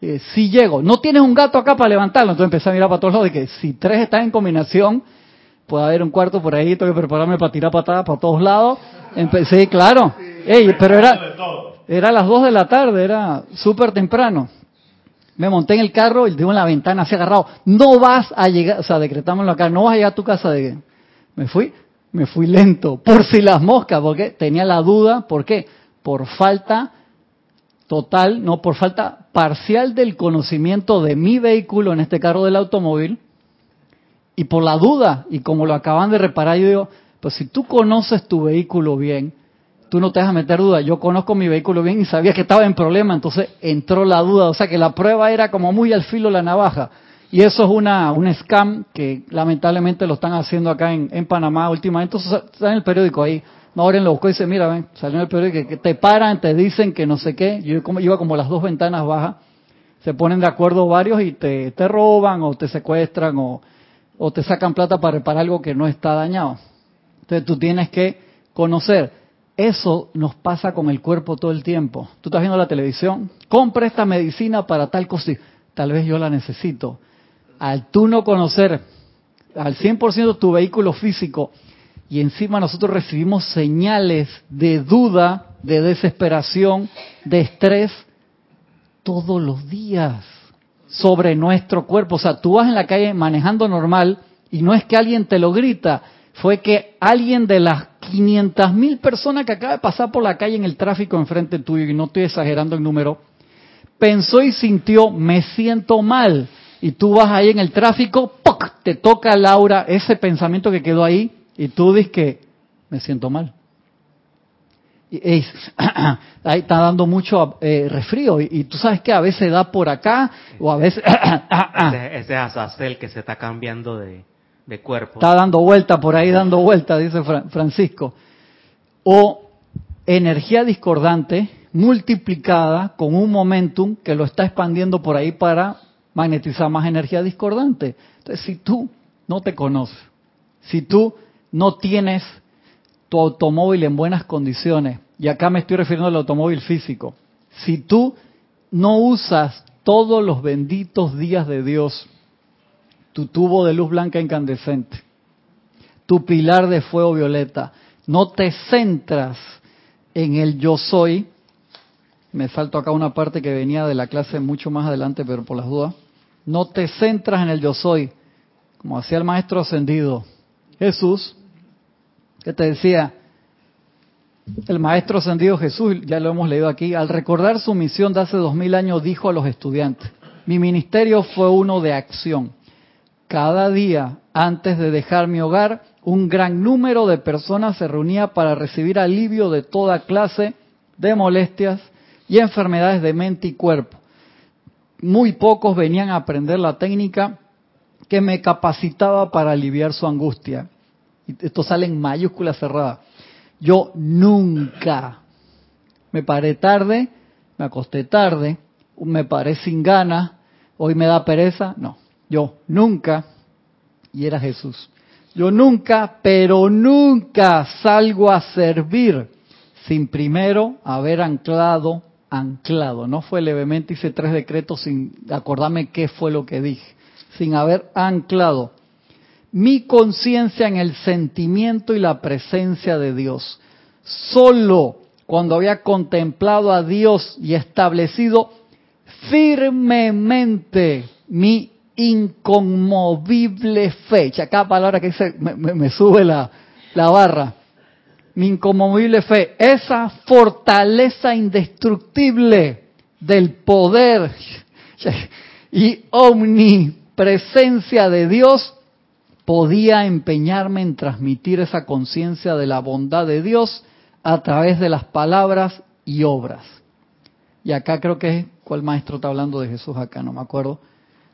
eh, si llego, no tienes un gato acá para levantarlo, entonces empecé a mirar para todos lados, de que si tres están en combinación, puede haber un cuarto por ahí, tengo que prepararme para tirar patadas para todos lados. Empecé, claro, Ey, pero era, era las dos de la tarde, era súper temprano. Me monté en el carro y tengo en la ventana así agarrado. No vas a llegar, o sea, decretámoslo acá, no vas a llegar a tu casa de Me fui, me fui lento, por si las moscas, porque tenía la duda, ¿por qué? Por falta total, no por falta parcial del conocimiento de mi vehículo, en este carro del automóvil, y por la duda, y como lo acaban de reparar, yo digo, pues si tú conoces tu vehículo bien, tú no te vas a meter duda. Yo conozco mi vehículo bien y sabía que estaba en problema, entonces entró la duda. O sea que la prueba era como muy al filo la navaja. Y eso es una, un scam que lamentablemente lo están haciendo acá en, en Panamá últimamente. Entonces está en el periódico ahí Maureen lo buscó y dice, mira, ven, salió el periódico que, te paran, te dicen que no sé qué. Yo como, iba como las dos ventanas bajas. Se ponen de acuerdo varios y te, te roban o te secuestran o, o te sacan plata para reparar algo que no está dañado. Entonces tú tienes que conocer. Eso nos pasa con el cuerpo todo el tiempo. Tú estás viendo la televisión, compra esta medicina para tal cosa. Tal vez yo la necesito. Al tú no conocer al 100% tu vehículo físico y encima nosotros recibimos señales de duda, de desesperación, de estrés todos los días sobre nuestro cuerpo. O sea, tú vas en la calle manejando normal y no es que alguien te lo grita, fue que alguien de las 500 mil personas que acaba de pasar por la calle en el tráfico enfrente tuyo, y no estoy exagerando el número, pensó y sintió, me siento mal. Y tú vas ahí en el tráfico, ¡poc! te toca Laura ese pensamiento que quedó ahí y tú dices que me siento mal. Y, ahí está dando mucho eh, resfrío y, tú sabes que a veces da por acá o a veces... ese, ese Azazel que se está cambiando de, de cuerpo. Está dando vuelta por ahí, dando vuelta, dice Francisco. O energía discordante multiplicada con un momentum que lo está expandiendo por ahí para magnetizar más energía discordante. Entonces, si tú no te conoces, si tú no tienes tu automóvil en buenas condiciones, y acá me estoy refiriendo al automóvil físico, si tú no usas todos los benditos días de Dios, tu tubo de luz blanca incandescente, tu pilar de fuego violeta, no te centras en el yo soy, me salto acá una parte que venía de la clase mucho más adelante, pero por las dudas, no te centras en el yo soy, como hacía el maestro ascendido Jesús, que te decía, el maestro ascendido Jesús, ya lo hemos leído aquí, al recordar su misión de hace dos mil años dijo a los estudiantes, mi ministerio fue uno de acción. Cada día, antes de dejar mi hogar, un gran número de personas se reunía para recibir alivio de toda clase de molestias y enfermedades de mente y cuerpo. Muy pocos venían a aprender la técnica que me capacitaba para aliviar su angustia. Esto sale en mayúscula cerrada. Yo nunca me paré tarde, me acosté tarde, me paré sin ganas, hoy me da pereza. No, yo nunca, y era Jesús, yo nunca, pero nunca salgo a servir sin primero haber anclado, anclado. No fue levemente, hice tres decretos sin acordarme qué fue lo que dije sin haber anclado mi conciencia en el sentimiento y la presencia de Dios. Solo cuando había contemplado a Dios y establecido firmemente mi inconmovible fe. Acá palabra que dice, me, sube la, la barra. Mi inconmovible fe, esa fortaleza indestructible del poder y omni presencia de Dios, podía empeñarme en transmitir esa conciencia de la bondad de Dios a través de las palabras y obras. Y acá creo que es, ¿cuál maestro está hablando de Jesús acá? No me acuerdo.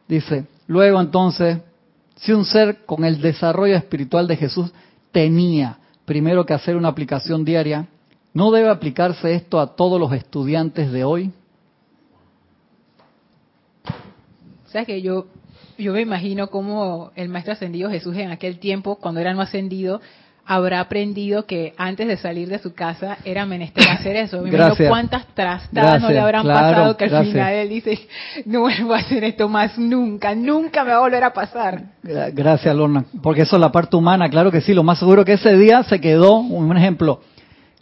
Dice, luego entonces, si un ser con el desarrollo espiritual de Jesús tenía primero que hacer una aplicación diaria, ¿no debe aplicarse esto a todos los estudiantes de hoy? O sea que yo yo me imagino cómo el maestro ascendido Jesús en aquel tiempo, cuando era no ascendido, habrá aprendido que antes de salir de su casa era menester hacer eso. Me imagino cuántas trastadas no le habrán pasado que al final él dice, no vuelvo a hacer esto más nunca, nunca me va a volver a pasar. Gracias, Lorna. Porque eso es la parte humana, claro que sí. Lo más seguro que ese día se quedó, un ejemplo,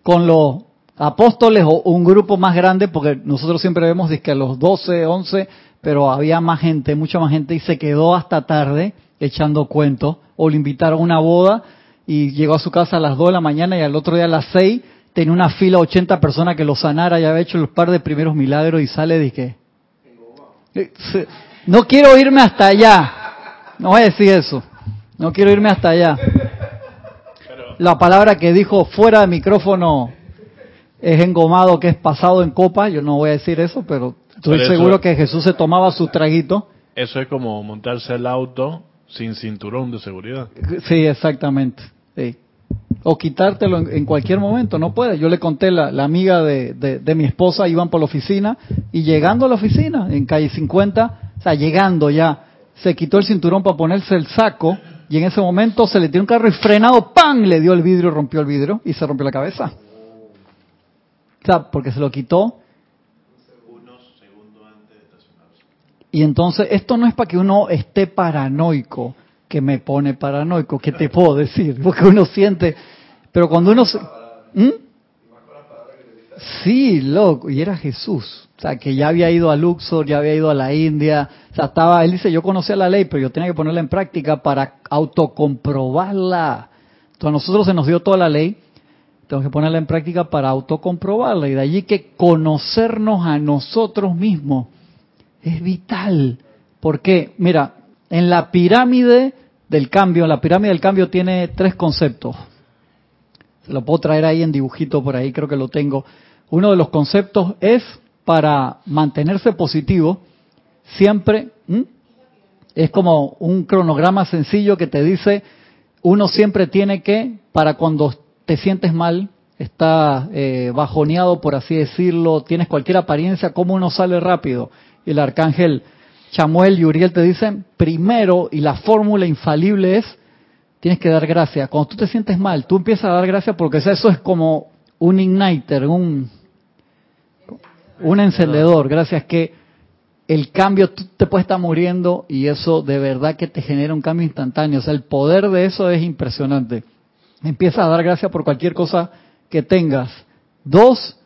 con los apóstoles o un grupo más grande, porque nosotros siempre vemos que los 12, 11 pero había más gente, mucha más gente, y se quedó hasta tarde echando cuentos, o le invitaron a una boda y llegó a su casa a las 2 de la mañana y al otro día a las 6 tenía una fila de 80 personas que lo sanara, ya había hecho los par de primeros milagros y sale de que... No quiero irme hasta allá, no voy a decir eso, no quiero irme hasta allá. La palabra que dijo fuera de micrófono es engomado, que es pasado en copa, yo no voy a decir eso, pero Estoy seguro que Jesús se tomaba su traguito. Eso es como montarse el auto sin cinturón de seguridad. Sí, exactamente. Sí. o quitártelo en, cualquier momento, no puede. Yo le conté, la, la amiga de, de, mi esposa iban por la oficina y llegando a la oficina, en calle 50, o sea, llegando ya, se quitó el cinturón para ponerse el saco y en ese momento se le dio un carro y frenado, ¡pam! Le dio el vidrio, rompió el vidrio y se rompió la cabeza. O sea, porque se lo quitó. Y entonces, esto no es para que uno esté paranoico, que me pone paranoico, ¿qué te puedo decir? Porque uno siente, pero cuando uno... Se, ¿Mm? Sí, loco, y era Jesús. O sea, que ya había ido a Luxor, ya había ido a la India. O sea, estaba, él dice, yo conocía la ley, pero yo tenía que ponerla en práctica para autocomprobarla. Entonces a nosotros se nos dio toda la ley, tengo que ponerla en práctica para autocomprobarla. Y de allí que conocernos a nosotros mismos es vital. Porque, mira, en la pirámide del cambio, la pirámide del cambio tiene tres conceptos. Se lo puedo traer ahí en dibujito por ahí, creo que lo tengo. Uno de los conceptos es para mantenerse positivo, siempre es como un cronograma sencillo que te dice, uno siempre tiene que, para cuando te sientes mal, está eh, bajoneado, por así decirlo, tienes cualquier apariencia, ¿cómo uno sale rápido? Y el arcángel Chamuel y Uriel te dicen, primero, y la fórmula infalible es, tienes que dar gracias. Cuando tú te sientes mal, tú empiezas a dar gracias porque eso es como un igniter, un, un encendedor. Gracias que el cambio, te puedes estar muriendo y eso de verdad que te genera un cambio instantáneo. O sea, el poder de eso es impresionante. Empieza a dar gracias por cualquier cosa que tengas. Dos,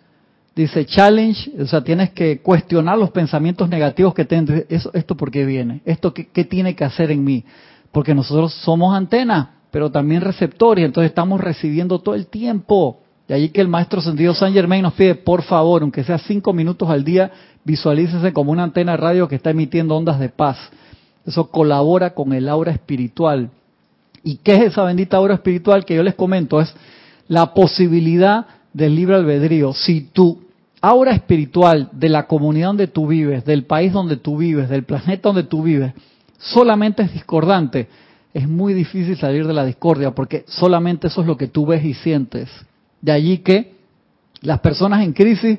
Dice challenge, o sea, tienes que cuestionar los pensamientos negativos que tienes. Eso, ¿Esto por qué viene? ¿Esto qué, tiene que hacer en mí? Porque nosotros somos antenas, pero también receptores, entonces estamos recibiendo todo el tiempo. De allí que el maestro sentido San Germain nos pide, por favor, aunque sea cinco minutos al día, visualícese como una antena de radio que está emitiendo ondas de paz. Eso colabora con el aura espiritual. ¿Y qué es esa bendita aura espiritual que yo les comento? Es la posibilidad del libre albedrío. Si tú aura espiritual de la comunidad donde tú vives, del país donde tú vives, del planeta donde tú vives, solamente es discordante, es muy difícil salir de la discordia porque solamente eso es lo que tú ves y sientes. De allí que las personas en crisis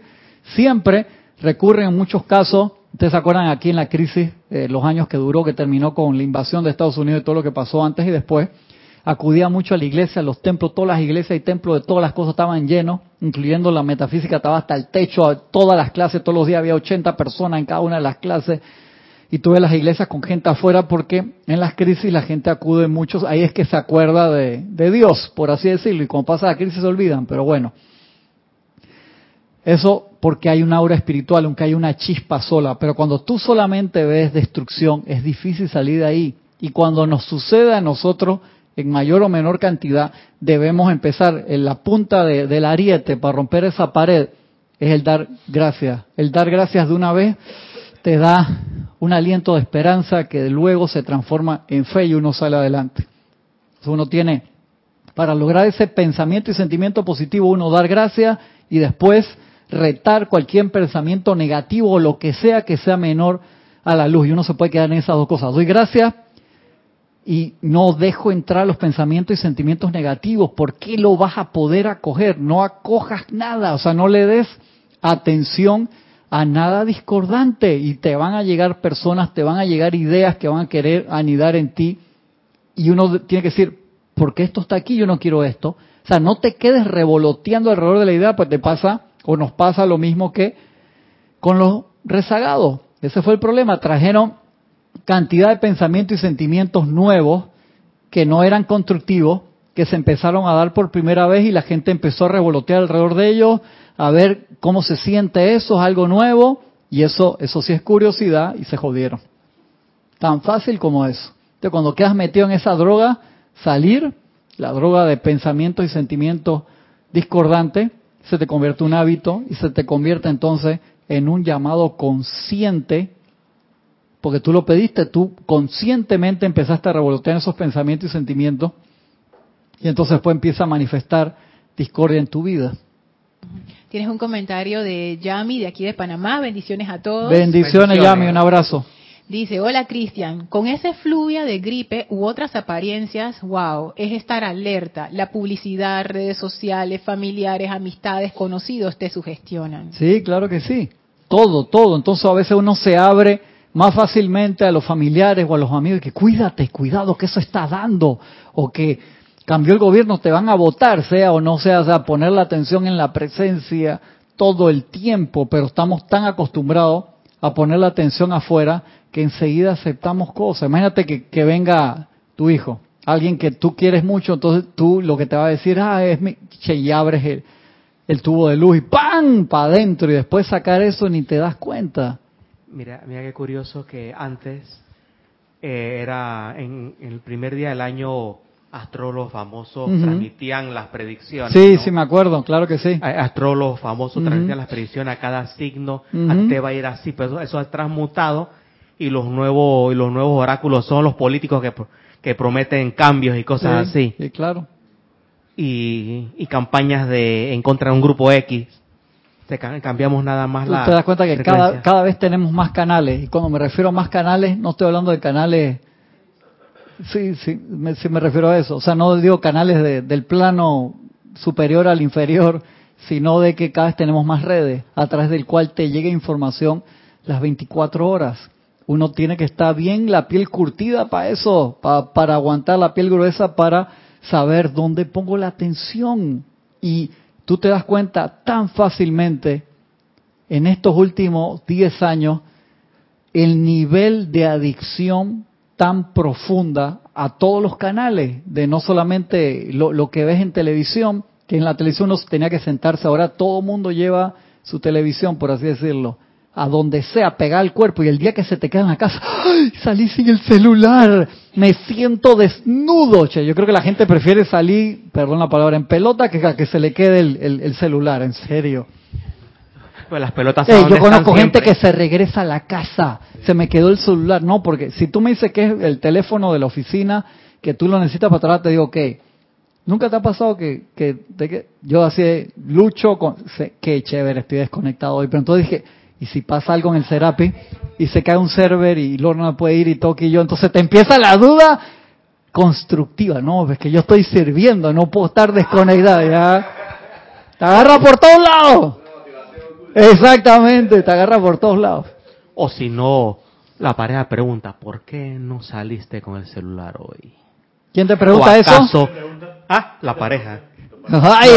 siempre recurren en muchos casos, ustedes se acuerdan aquí en la crisis, eh, los años que duró, que terminó con la invasión de Estados Unidos y todo lo que pasó antes y después, acudía mucho a la iglesia, a los templos, todas las iglesias y templos de todas las cosas estaban llenos, incluyendo la metafísica, estaba hasta el techo, todas las clases, todos los días había 80 personas en cada una de las clases, y tuve las iglesias con gente afuera porque en las crisis la gente acude muchos, ahí es que se acuerda de, Dios, por así decirlo, y cuando pasa la crisis se olvidan, pero bueno. Eso porque hay una aura espiritual, aunque hay una chispa sola, pero cuando tú solamente ves destrucción, es difícil salir de ahí. Y cuando nos sucede a nosotros, en mayor o menor cantidad, debemos empezar en la punta del ariete para romper esa pared, es el dar gracias. El dar gracias de una vez te da un aliento de esperanza que luego se transforma en fe y uno sale adelante. uno tiene, para lograr ese pensamiento y sentimiento positivo, uno dar gracias y después retar cualquier pensamiento negativo o lo que sea que sea menor a la luz. Y uno se puede quedar en esas dos cosas. Doy gracias y no dejo entrar los pensamientos y sentimientos negativos, ¿por qué lo vas a poder acoger? No acojas nada, o sea, no le des atención a nada discordante y te van a llegar personas, te van a llegar ideas que van a querer anidar en ti y uno tiene que decir, ¿por qué esto está aquí? Yo no quiero esto. O sea, no te quedes revoloteando alrededor de la idea, pues te pasa o nos pasa lo mismo que con los rezagados. Ese fue el problema. Trajeron cantidad de pensamientos y sentimientos nuevos que no eran constructivos, que se empezaron a dar por primera vez y la gente empezó a revolotear alrededor de ellos, a ver cómo se siente eso, es algo nuevo, y eso, eso sí es curiosidad, y se jodieron. Tan fácil como eso. Entonces, cuando quedas metido en esa droga, salir, la droga de pensamientos y sentimientos discordantes, se te convierte en un hábito y se te convierte entonces en un llamado consciente porque tú lo pediste, tú conscientemente empezaste a revolotear esos pensamientos y sentimientos, y entonces después empieza a manifestar discordia en tu vida. Tienes un comentario de Yami de aquí de Panamá. Bendiciones a todos. Bendiciones, Yami. Un abrazo. Dice, hola Cristian, con ese fluvia de gripe u otras apariencias, wow, es estar alerta. La publicidad, redes sociales, familiares, amistades, conocidos te sugestionan. Sí, claro que sí. Todo, todo. Entonces a veces uno se abre más fácilmente a los familiares o a los amigos que cuídate, cuidado que eso está dando o que cambió el gobierno, te van a votar, sea o no sea, sea, poner la atención en la presencia todo el tiempo, pero estamos tan acostumbrados a poner la atención afuera que enseguida aceptamos cosas. Imagínate que, venga tu hijo, alguien que tú quieres mucho, entonces tú lo que te va a decir, ah, es mi, che, y abres el, tubo de luz y ¡pam! para adentro y después sacar eso ni te das cuenta. Mira, mira qué curioso que antes eh, era en, el primer día del año astrólogos famosos transmitían las predicciones. Sí, sí, me acuerdo, claro que sí. Astrólogos famosos transmitían las predicciones a cada signo, uh te va a ir así, pero eso, eso ha transmutado y los nuevos y los nuevos oráculos son los políticos que, que prometen cambios y cosas así. Sí, claro. Y, y campañas de en contra de un grupo X. Te cambiamos nada más la. Te das cuenta que cada, cada vez tenemos más canales. Y cuando me refiero a más canales, no estoy hablando de canales. Sí, sí, me, sí me refiero a eso. O sea, no digo canales de, del plano superior al inferior, sino de que cada vez tenemos más redes a través del cual te llega información las 24 horas uno tiene que estar bien la piel curtida para eso, para aguantar la piel gruesa, para saber dónde pongo la atención. Y tú te das cuenta tan fácilmente en estos últimos 10 años el nivel de adicción tan profunda a todos los canales, de no solamente lo, lo que ves en televisión, que en la televisión uno tenía que sentarse, ahora todo el mundo lleva su televisión, por así decirlo a donde sea, pegar el cuerpo y el día que se te queda en la casa, ¡ay! Salí sin el celular, me siento desnudo. Che. Yo creo que la gente prefiere salir, perdón la palabra, en pelota que que se le quede el, celular, en serio. Pues las pelotas Yo conozco gente que se regresa a la casa, se me quedó el celular. No, porque si tú me dices que es el teléfono de la oficina, que tú lo necesitas para trabajar, te digo, ok, ¿Nunca te ha pasado que, que, que yo así lucho con... Qué chévere, estoy desconectado hoy. Pero entonces dije, y si pasa algo en el Serapi y se cae un server y Lorna no puede ir y toque y yo, entonces te empieza la duda constructiva, no, es que yo estoy sirviendo, no puedo estar desconectado, ya. Te agarra por todos lados. Exactamente, te agarra por todos lados. O si no, la pareja pregunta, ¿por qué no saliste con el celular hoy? ¿Quién te pregunta eso? Ah, la pareja. Ay,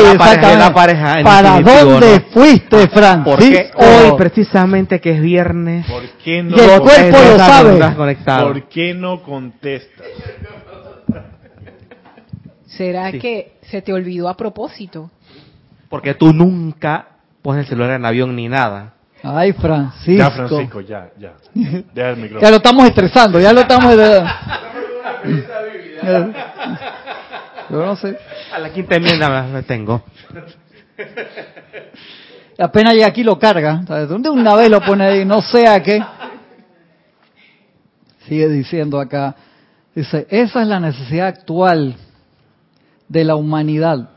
la pareja, ¿Para dónde fuiste, Francisco? Porque hoy, precisamente que es viernes, ¿Por qué no y el cuerpo lo sabe. ¿Por qué no contestas? ¿Será que se te olvidó a propósito? Porque tú nunca pones el celular en avión ni nada. Ay, Francisco. Ya, Francisco, ya, ya. Ya lo estamos estresando, ya lo estamos... No sé. A la quinta enmienda me tengo. Apenas llega aquí lo carga. ¿Dónde una vez lo pone ahí? No sé a qué. Sigue diciendo acá. Dice, esa es la necesidad actual de la humanidad.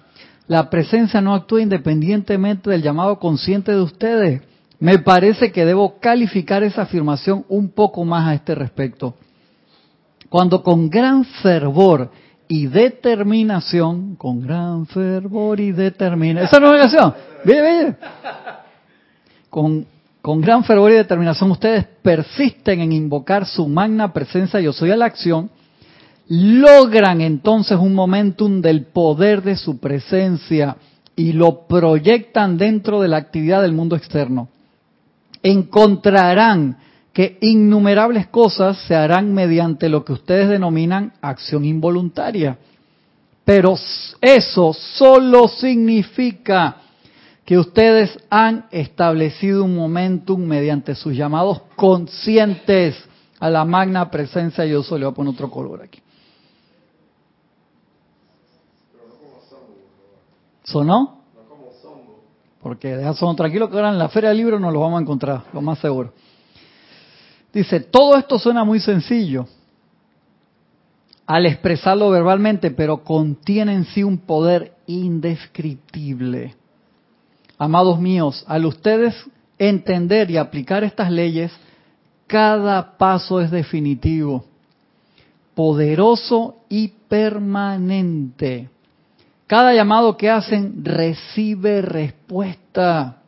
La presencia no actúa independientemente del llamado consciente de ustedes. Me parece que debo calificar esa afirmación un poco más a este respecto. Cuando con gran fervor y determinación, con gran fervor y determinación. Esa no es la canción. Con, con gran fervor y determinación ustedes persisten en invocar su magna presencia yo soy a la acción, logran entonces un momentum del poder de su presencia y lo proyectan dentro de la actividad del mundo externo. Encontrarán que innumerables cosas se harán mediante lo que ustedes denominan acción involuntaria. Pero eso solo significa que ustedes han establecido un momentum mediante sus llamados conscientes a la magna presencia. Yo solo voy a poner otro color aquí. ¿Sonó? Porque deja son tranquilo que ahora en la Feria del Libro nos lo vamos a encontrar, lo más seguro. Dice, todo esto suena muy sencillo al expresarlo verbalmente, pero contiene en sí un poder indescriptible. Amados míos, al ustedes entender y aplicar estas leyes, cada paso es definitivo, poderoso y permanente. Cada llamado que hacen recibe respuesta.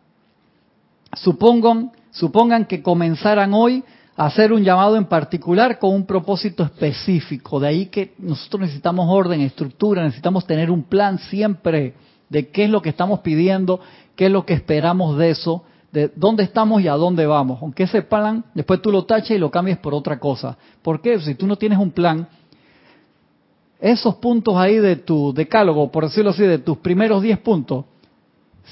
Supongan, supongan que comenzaran hoy hacer un llamado en particular con un propósito específico. De ahí que nosotros necesitamos orden, estructura, necesitamos tener un plan siempre de qué es lo que estamos pidiendo, qué es lo que esperamos de eso, de dónde estamos y a dónde vamos. Aunque ese plan después tú lo taches y lo cambies por otra cosa. ¿Por qué? Si tú no tienes un plan, esos puntos ahí de tu decálogo, por decirlo así, de tus primeros 10 puntos,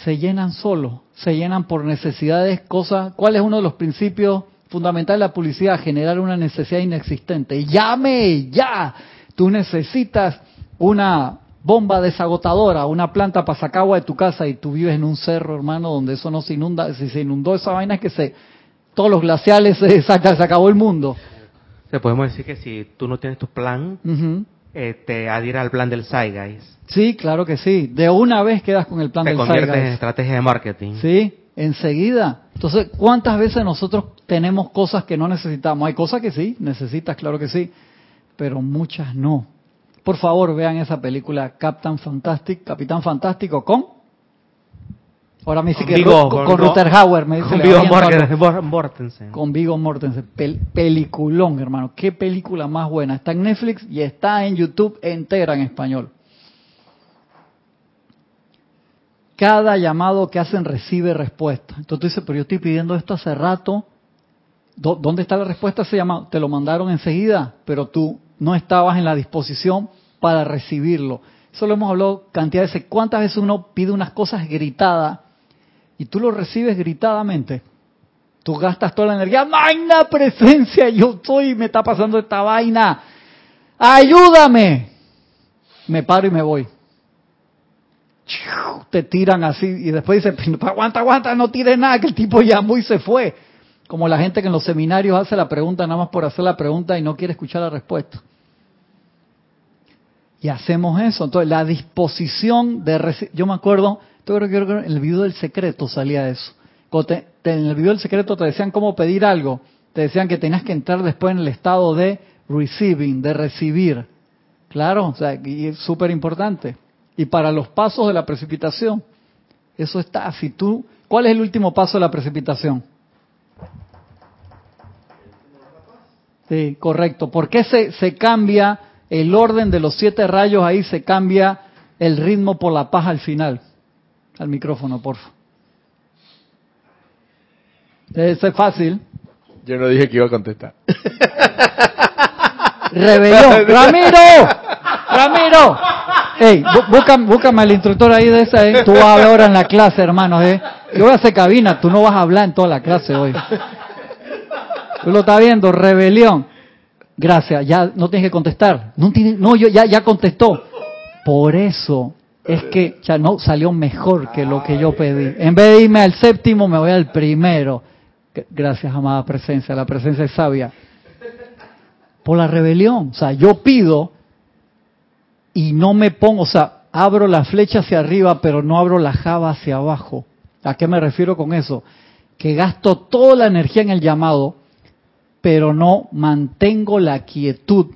se llenan solos, se llenan por necesidades, cosas. ¿Cuál es uno de los principios fundamentales de la publicidad? Generar una necesidad inexistente. Llame ya. Tú necesitas una bomba desagotadora, una planta para sacar agua de tu casa y tú vives en un cerro, hermano, donde eso no se inunda, si se inundó esa vaina es que se todos los glaciales se se acabó el mundo. Te podemos decir que si tú no tienes tu plan, eh, te adhiera al plan del Zeitgeist. Sí, claro que sí. De una vez quedas con el plan del Zeitgeist. Te conviertes en estrategia de marketing. Sí, enseguida. Entonces, ¿cuántas veces nosotros tenemos cosas que no necesitamos? Hay cosas que sí, necesitas, claro que sí, pero muchas no. Por favor, vean esa película Captain Fantastic, Capitán Fantástico con Ahora me dice que con, con, Ruther Hauer, me dice con Vigo Mortensen. Con Vigo Mortensen. peliculón, hermano. Qué película más buena. Está en Netflix y está en YouTube entera en español. Cada llamado que hacen recibe respuesta. Entonces tú dices, pero yo estoy pidiendo esto hace rato. ¿Dónde está la respuesta a ese llamado? Te lo mandaron enseguida, pero tú no estabas en la disposición para recibirlo. Eso lo hemos hablado cantidad de veces. ¿Cuántas veces uno pide unas cosas gritadas y tú lo recibes gritadamente? Tú gastas toda la energía. ¡Magna presencia! Yo estoy, me está pasando esta vaina. ¡Ayúdame! Me paro y me voy. Te tiran así y después dicen, aguanta, aguanta, no tires nada, que el tipo llamó y se fue. Como la gente que en los seminarios hace la pregunta nada más por hacer la pregunta y no quiere escuchar la respuesta. Y hacemos eso. Entonces, la disposición de. Yo me acuerdo, yo creo que en el video del secreto salía eso. en el video del secreto te decían cómo pedir algo. Te decían que tenías que entrar después en el estado de receiving, de recibir. Claro, o sea, y es súper importante. Y para los pasos de la precipitación, eso está. Si tú, ¿cuál es el último paso de la precipitación? Sí, correcto. ¿Por qué se, se cambia el orden de los siete rayos ahí se cambia el ritmo por la paz al final. Al micrófono, por favor. Eso es fácil. Yo no dije que iba a contestar. Rebelión. Ramiro, Ramiro. Hey, búscame, búscame al instructor ahí de esa. Eh. Tú vas ahora en la clase, hermano. Eh. Yo voy a hacer cabina. Tú no vas a hablar en toda la clase hoy. Tú lo estás viendo. Rebelión. Gracias, ya no tienes que contestar. No yo ya, ya contestó. Por eso es que ya no salió mejor que lo que yo pedí. En vez de irme al séptimo, me voy al primero. Gracias, amada presencia. La presencia es sabia. Por la rebelión. O sea, yo pido y no me pongo, o sea, abro la flecha hacia arriba, pero no abro la java hacia abajo. ¿A qué me refiero con eso? Que gasto toda la energía en el llamado pero no mantengo la quietud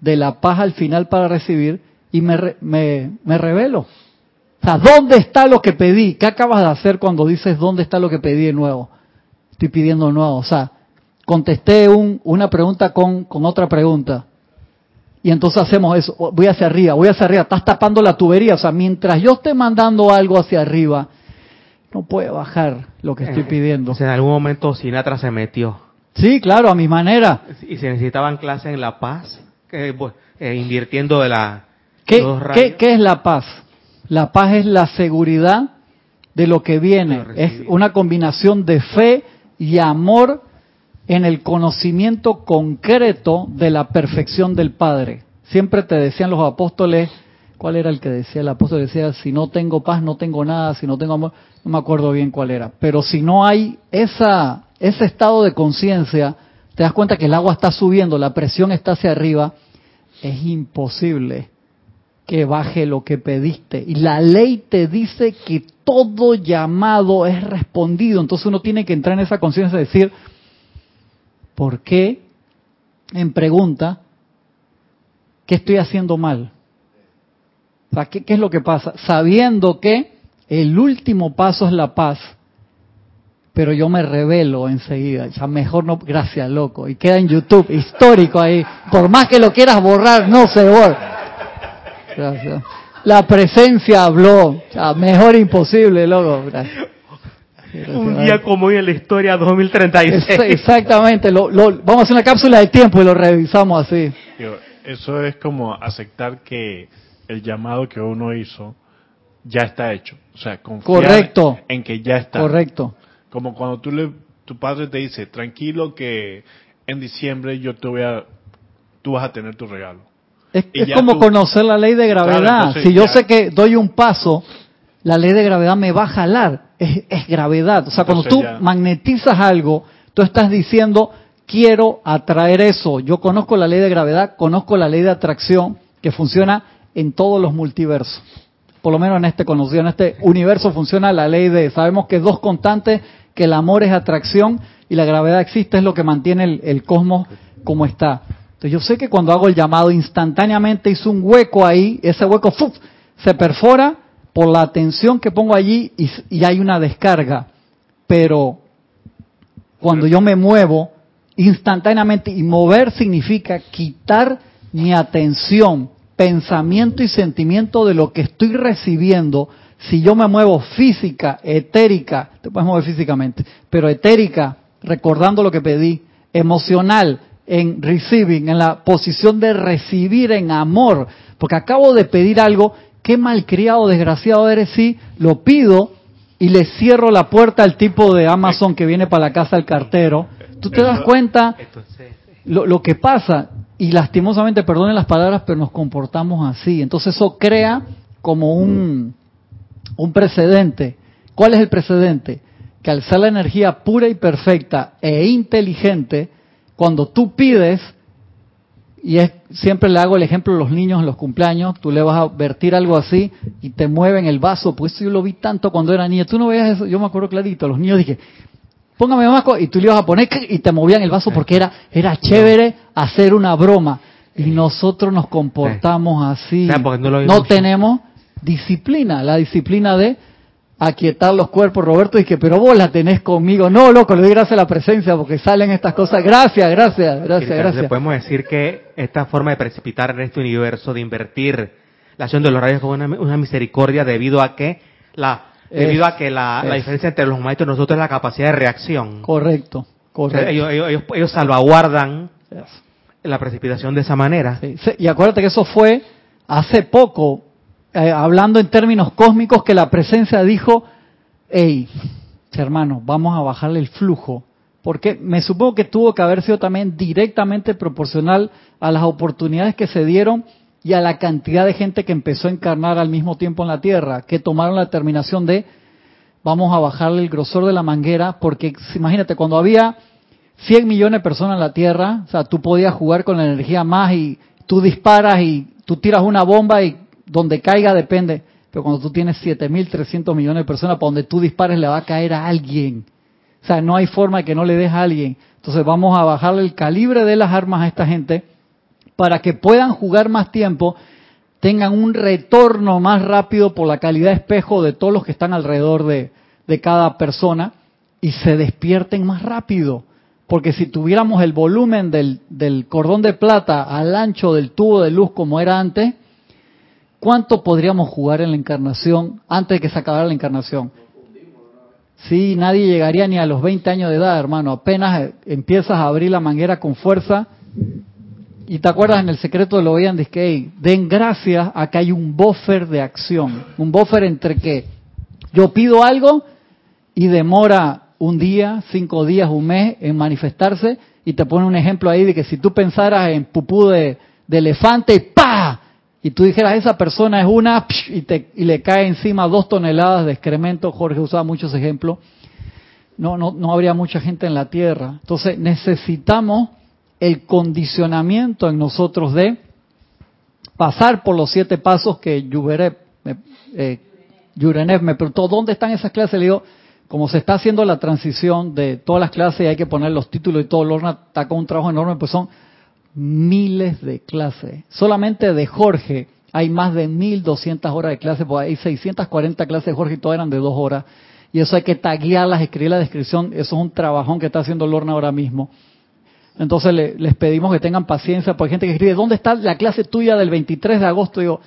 de la paz al final para recibir y me, me, me revelo. O sea, ¿dónde está lo que pedí? ¿Qué acabas de hacer cuando dices dónde está lo que pedí de nuevo? Estoy pidiendo de nuevo. O sea, contesté un, una pregunta con, con otra pregunta. Y entonces hacemos eso. Voy hacia arriba, voy hacia arriba. Estás tapando la tubería. O sea, mientras yo esté mandando algo hacia arriba, no puede bajar lo que estoy pidiendo. O sea, en algún momento Sinatra se metió. Sí, claro, a mi manera. Y se necesitaban clases en La Paz, que, eh, invirtiendo de la... ¿Qué, ¿qué, ¿Qué es la paz? La paz es la seguridad de lo que viene. Es una combinación de fe y amor en el conocimiento concreto de la perfección del Padre. Siempre te decían los apóstoles, ¿cuál era el que decía? El apóstol decía, si no tengo paz, no tengo nada, si no tengo amor, no me acuerdo bien cuál era. Pero si no hay esa ese estado de conciencia, te das cuenta que el agua está subiendo, la presión está hacia arriba, es imposible que baje lo que pediste. Y la ley te dice que todo llamado es respondido. Entonces uno tiene que entrar en esa conciencia y decir, ¿por qué en pregunta qué estoy haciendo mal? ¿qué, ¿qué es lo que pasa? Sabiendo que el último paso es la paz, pero yo me revelo enseguida. Ya mejor no, gracias, loco. Y queda en YouTube, histórico ahí. Por más que lo quieras borrar, no se borra. Gracias. La presencia habló. Mejor imposible, loco. Gracias. Un día como hoy en la historia 2036. Es- exactamente. Lo, lo- vamos a hacer una cápsula de tiempo y lo revisamos así. Eso es como aceptar que el llamado que uno hizo ya está hecho. O sea, confiar Correcto. en que ya está. Correcto. Como cuando tú le, tu padre te dice, tranquilo que en diciembre yo te voy a, tú vas a tener tu regalo. Es, como tú- conocer la ley de gravedad. Claro, entonces si yo ya- sé que doy un paso, la ley de gravedad me va a jalar. Es, es gravedad. O sea, cuando tú ya- magnetizas algo, tú estás diciendo, quiero atraer eso. Yo conozco la ley de gravedad, conozco la ley de atracción que funciona en todos los multiversos. Por lo menos en este conocido, en este universo funciona la ley de, sabemos que dos constantes, que el amor es atracción y la gravedad existe, es lo que mantiene el, el cosmos como está. Entonces yo sé que cuando hago el llamado instantáneamente hizo un hueco ahí, ese hueco ¡fuf! se perfora por la atención que pongo allí y, y hay una descarga. Pero cuando yo me muevo instantáneamente, y mover significa quitar mi atención, pensamiento y sentimiento de lo que estoy recibiendo, si yo me muevo física, etérica, te puedes mover físicamente, pero etérica, recordando lo que pedí, emocional, en receiving, en la posición de recibir en amor, porque acabo de pedir algo, qué malcriado, desgraciado eres si lo pido y le cierro la puerta al tipo de Amazon que viene para la casa del cartero. Tú te das cuenta lo que pasa, y lastimosamente, perdonen las palabras, pero nos comportamos así. Entonces eso crea como un, un precedente. ¿Cuál es el precedente? Que al ser la energía pura y perfecta e inteligente, cuando tú pides, y es, siempre le hago el ejemplo a los niños en los cumpleaños, tú le vas a vertir algo así y te mueven el vaso, pues eso yo lo vi tanto cuando era niño, tú no veías eso, yo me acuerdo clarito, los niños dije, póngame más co-", y tú le ibas a poner y te movían el vaso porque era era chévere hacer una broma. Y nosotros nos comportamos así. No tenemos disciplina la disciplina de aquietar los cuerpos Roberto y que pero vos la tenés conmigo no loco le doy gracias a la presencia porque salen estas cosas gracias gracias gracias gracias podemos decir que esta forma de precipitar en este universo, de invertir la acción de los rayos con una, una misericordia debido a que la Es- debido a que la, la diferencia entre los maestros y nosotros es la capacidad de reacción. correcto correcto ellos, ellos, salvaguardan Yes. la precipitación de esa manera. Sí, Y acuérdate que eso fue hace poco, eh, hablando en términos cósmicos, que la presencia dijo, hey, hermano, vamos a bajarle el flujo. Porque me supongo que tuvo que haber sido también directamente proporcional a las oportunidades que se dieron y a la cantidad de gente que empezó a encarnar al mismo tiempo en la Tierra, que tomaron la determinación de vamos a bajarle el grosor de la manguera, porque imagínate, cuando había 100 millones de personas en la Tierra, o sea, tú podías jugar con la energía más y tú disparas y tú tiras una bomba y donde caiga depende. Pero cuando tú tienes 7.300 millones de personas, para donde tú dispares le va a caer a alguien. O sea, no hay forma de que no le des a alguien. Entonces vamos a bajarle el calibre de las armas a esta gente para que puedan jugar más tiempo, tengan un retorno más rápido por la calidad de espejo de todos los que están alrededor de, de cada persona y se despierten más rápido. Porque si tuviéramos el volumen del, del cordón de plata al ancho del tubo de luz como era antes, ¿cuánto podríamos jugar en la encarnación antes de que se acabara la encarnación? Sí, nadie llegaría ni a los 20 años de edad, hermano. Apenas eh, empiezas a abrir la manguera con fuerza. Y te acuerdas en el secreto de lo veían, dice que hey, den gracias a que hay un buffer de acción. Un buffer entre que yo pido algo y demora un día, cinco días, un mes en manifestarse. Y te pone un ejemplo ahí de que si tú pensaras en pupú de, de elefante, ¡pa! Y tú dijeras, esa persona es una, y, te, y le cae encima dos toneladas de excremento. Jorge usaba muchos ejemplos. No, no, no habría mucha gente en la tierra. Entonces necesitamos el condicionamiento en nosotros de pasar por los siete pasos que Yuberev, me, eh, Yurenev me preguntó, ¿dónde están esas clases? Le digo, como se está haciendo la transición de todas las clases y hay que poner los títulos y todo, Lorna está con un trabajo enorme, pues son miles de clases. Solamente de Jorge hay más de 1200 horas de pues hay 640 clases de Jorge y todas eran de dos horas. Y eso hay que taguearlas, escribir la descripción, eso es un trabajón que está haciendo Lorna ahora mismo. Entonces les pedimos que tengan paciencia, porque hay gente que escribe, ¿dónde está la clase tuya del 23 de agosto? digo,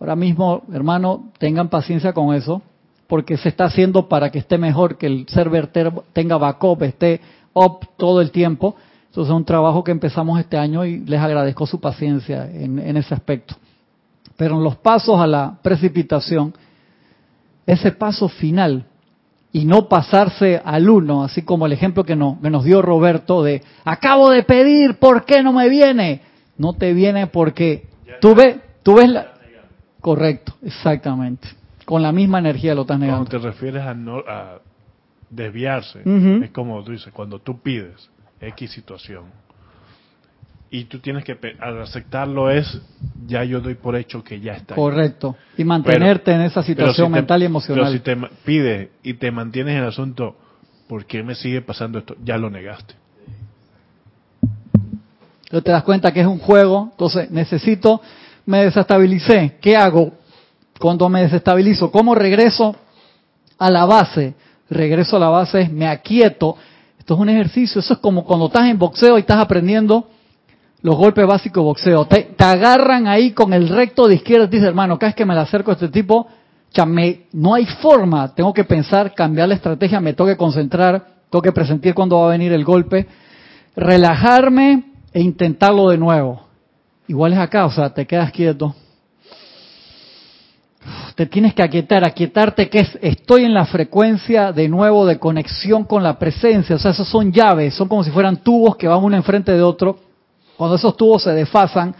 ahora mismo, hermano, tengan paciencia con eso, porque se está haciendo para que esté mejor, que el server tenga backup, esté up todo el tiempo. Entonces es un trabajo que empezamos este año y les agradezco su paciencia en, en ese aspecto. Pero en los pasos a la precipitación, ese paso final y no pasarse al uno, así como el ejemplo que, no, que nos dio Roberto de, acabo de pedir, ¿por qué no me viene? No te viene porque tú ves, tú ves la... Correcto, exactamente. Con la misma energía lo estás negando. Cuando te refieres a, no, a desviarse, es como tú dices, cuando tú pides X situación, y tú tienes que al aceptarlo es ya yo doy por hecho que ya está correcto y mantenerte en esa situación mental y emocional pero si te pides y te mantienes en el asunto ¿por qué me sigue pasando esto? ya lo negaste Entonces te das cuenta que es un juego entonces necesito me desestabilicé ¿qué hago? cuando me desestabilizo ¿cómo regreso a la base? regreso a la base me aquieto esto es un ejercicio eso es como cuando estás en boxeo y estás aprendiendo los golpes básicos de boxeo. Te, agarran ahí con el recto de izquierda y dices, hermano, cada vez que me le acerco a este tipo, ya no hay forma, tengo que pensar, cambiar la estrategia, me tengo que concentrar, tengo que presentir cuándo va a venir el golpe, relajarme e intentarlo de nuevo. Igual es acá, o sea, te quedas quieto. Te tienes que aquietar, aquietarte que es, estoy en la frecuencia de nuevo de conexión con la presencia, o sea, esos son llaves, son como si fueran tubos que van uno enfrente de otro cuando esos tubos se desfasan,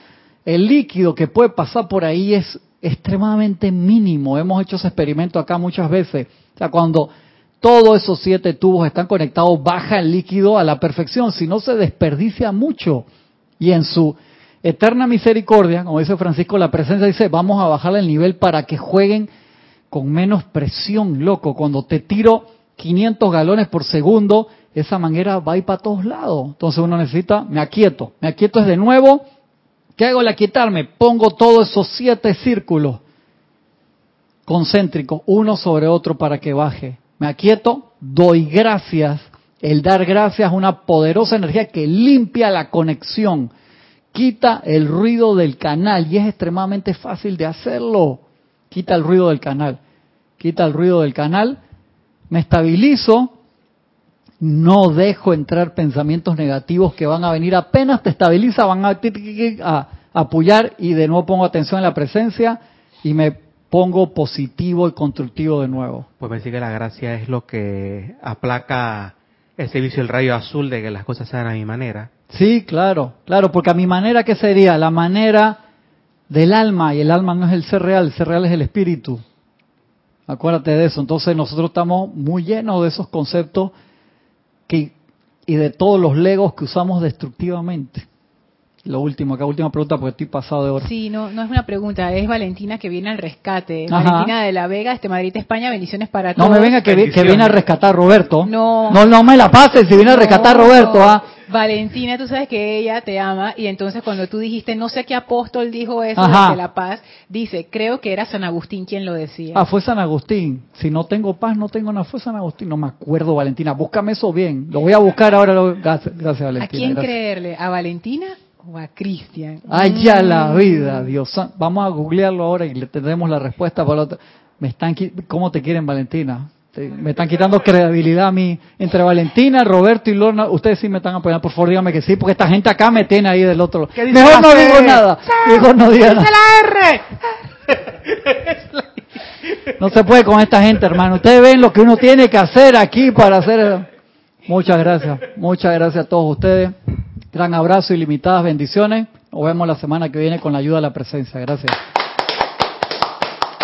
el líquido que puede pasar por ahí es extremadamente mínimo. Hemos hecho ese experimento acá muchas veces. O sea, cuando todos esos siete tubos están conectados, baja el líquido a la perfección, si no se desperdicia mucho. Y en su eterna misericordia, como dice Francisco, la presencia dice, vamos a bajar el nivel para que jueguen con menos presión, loco. Cuando te tiro 500 galones por segundo, esa manguera va a ir para todos lados. Entonces uno necesita, me aquieto, me aquieto es de nuevo. ¿Qué hago al aquietarme? Pongo todos esos siete círculos concéntricos, uno sobre otro para que baje. Me aquieto, doy gracias. El dar gracias es una poderosa energía que limpia la conexión, quita el ruido del canal y es extremadamente fácil de hacerlo. Quita el ruido del canal, quita el ruido del canal, me estabilizo, no dejo entrar pensamientos negativos que van a venir apenas te estabiliza, van a, a, apoyar y de nuevo pongo atención en la presencia y me pongo positivo y constructivo de nuevo. Pues me que la gracia es lo que aplaca el servicio del rayo azul de que las cosas sean a mi manera. Sí, claro, claro, porque a mi manera, ¿qué sería? La manera del alma, y el alma no es el ser real, el ser real es el espíritu. Acuérdate de eso. Entonces nosotros estamos muy llenos de esos conceptos y de todos los legos que usamos destructivamente. Lo último, acá última pregunta porque estoy pasado de hora. Sí, no, no es una pregunta, es Valentina que viene al rescate. Valentina de la Vega, este Madrid, España, bendiciones para todos. No me venga que, viene a rescatar Roberto. No, no, no me la pases si viene a rescatar Roberto. ¿ah? Valentina, tú sabes que ella te ama y entonces cuando tú dijiste, no sé qué apóstol dijo eso de la paz, dice, creo que era San Agustín quien lo decía. Ah, fue San Agustín. Si no tengo paz, no tengo nada. Fue San Agustín. No me acuerdo, Valentina. Búscame eso bien. Lo voy a buscar ahora. Gracias, Valentina. ¿A quién creerle? ¿A Valentina o a Cristian? Ya la vida, Dios. Vamos a googlearlo ahora y le tendremos la respuesta para otro. Me están, ¿Cómo te quieren, Valentina? me están quitando credibilidad a mí. Entre Valentina, Roberto y Lorna, ustedes sí me están apoyando. Por favor, díganme que sí, porque esta gente acá me tiene ahí del otro lado. Mejor no digo nada. Mejor no digo nada. No se puede con esta gente, hermano. Ustedes ven lo que uno tiene que hacer aquí para hacer. Muchas gracias. Muchas gracias a todos ustedes. Gran abrazo y limitadas bendiciones. Nos vemos la semana que viene con la ayuda de la presencia. Gracias.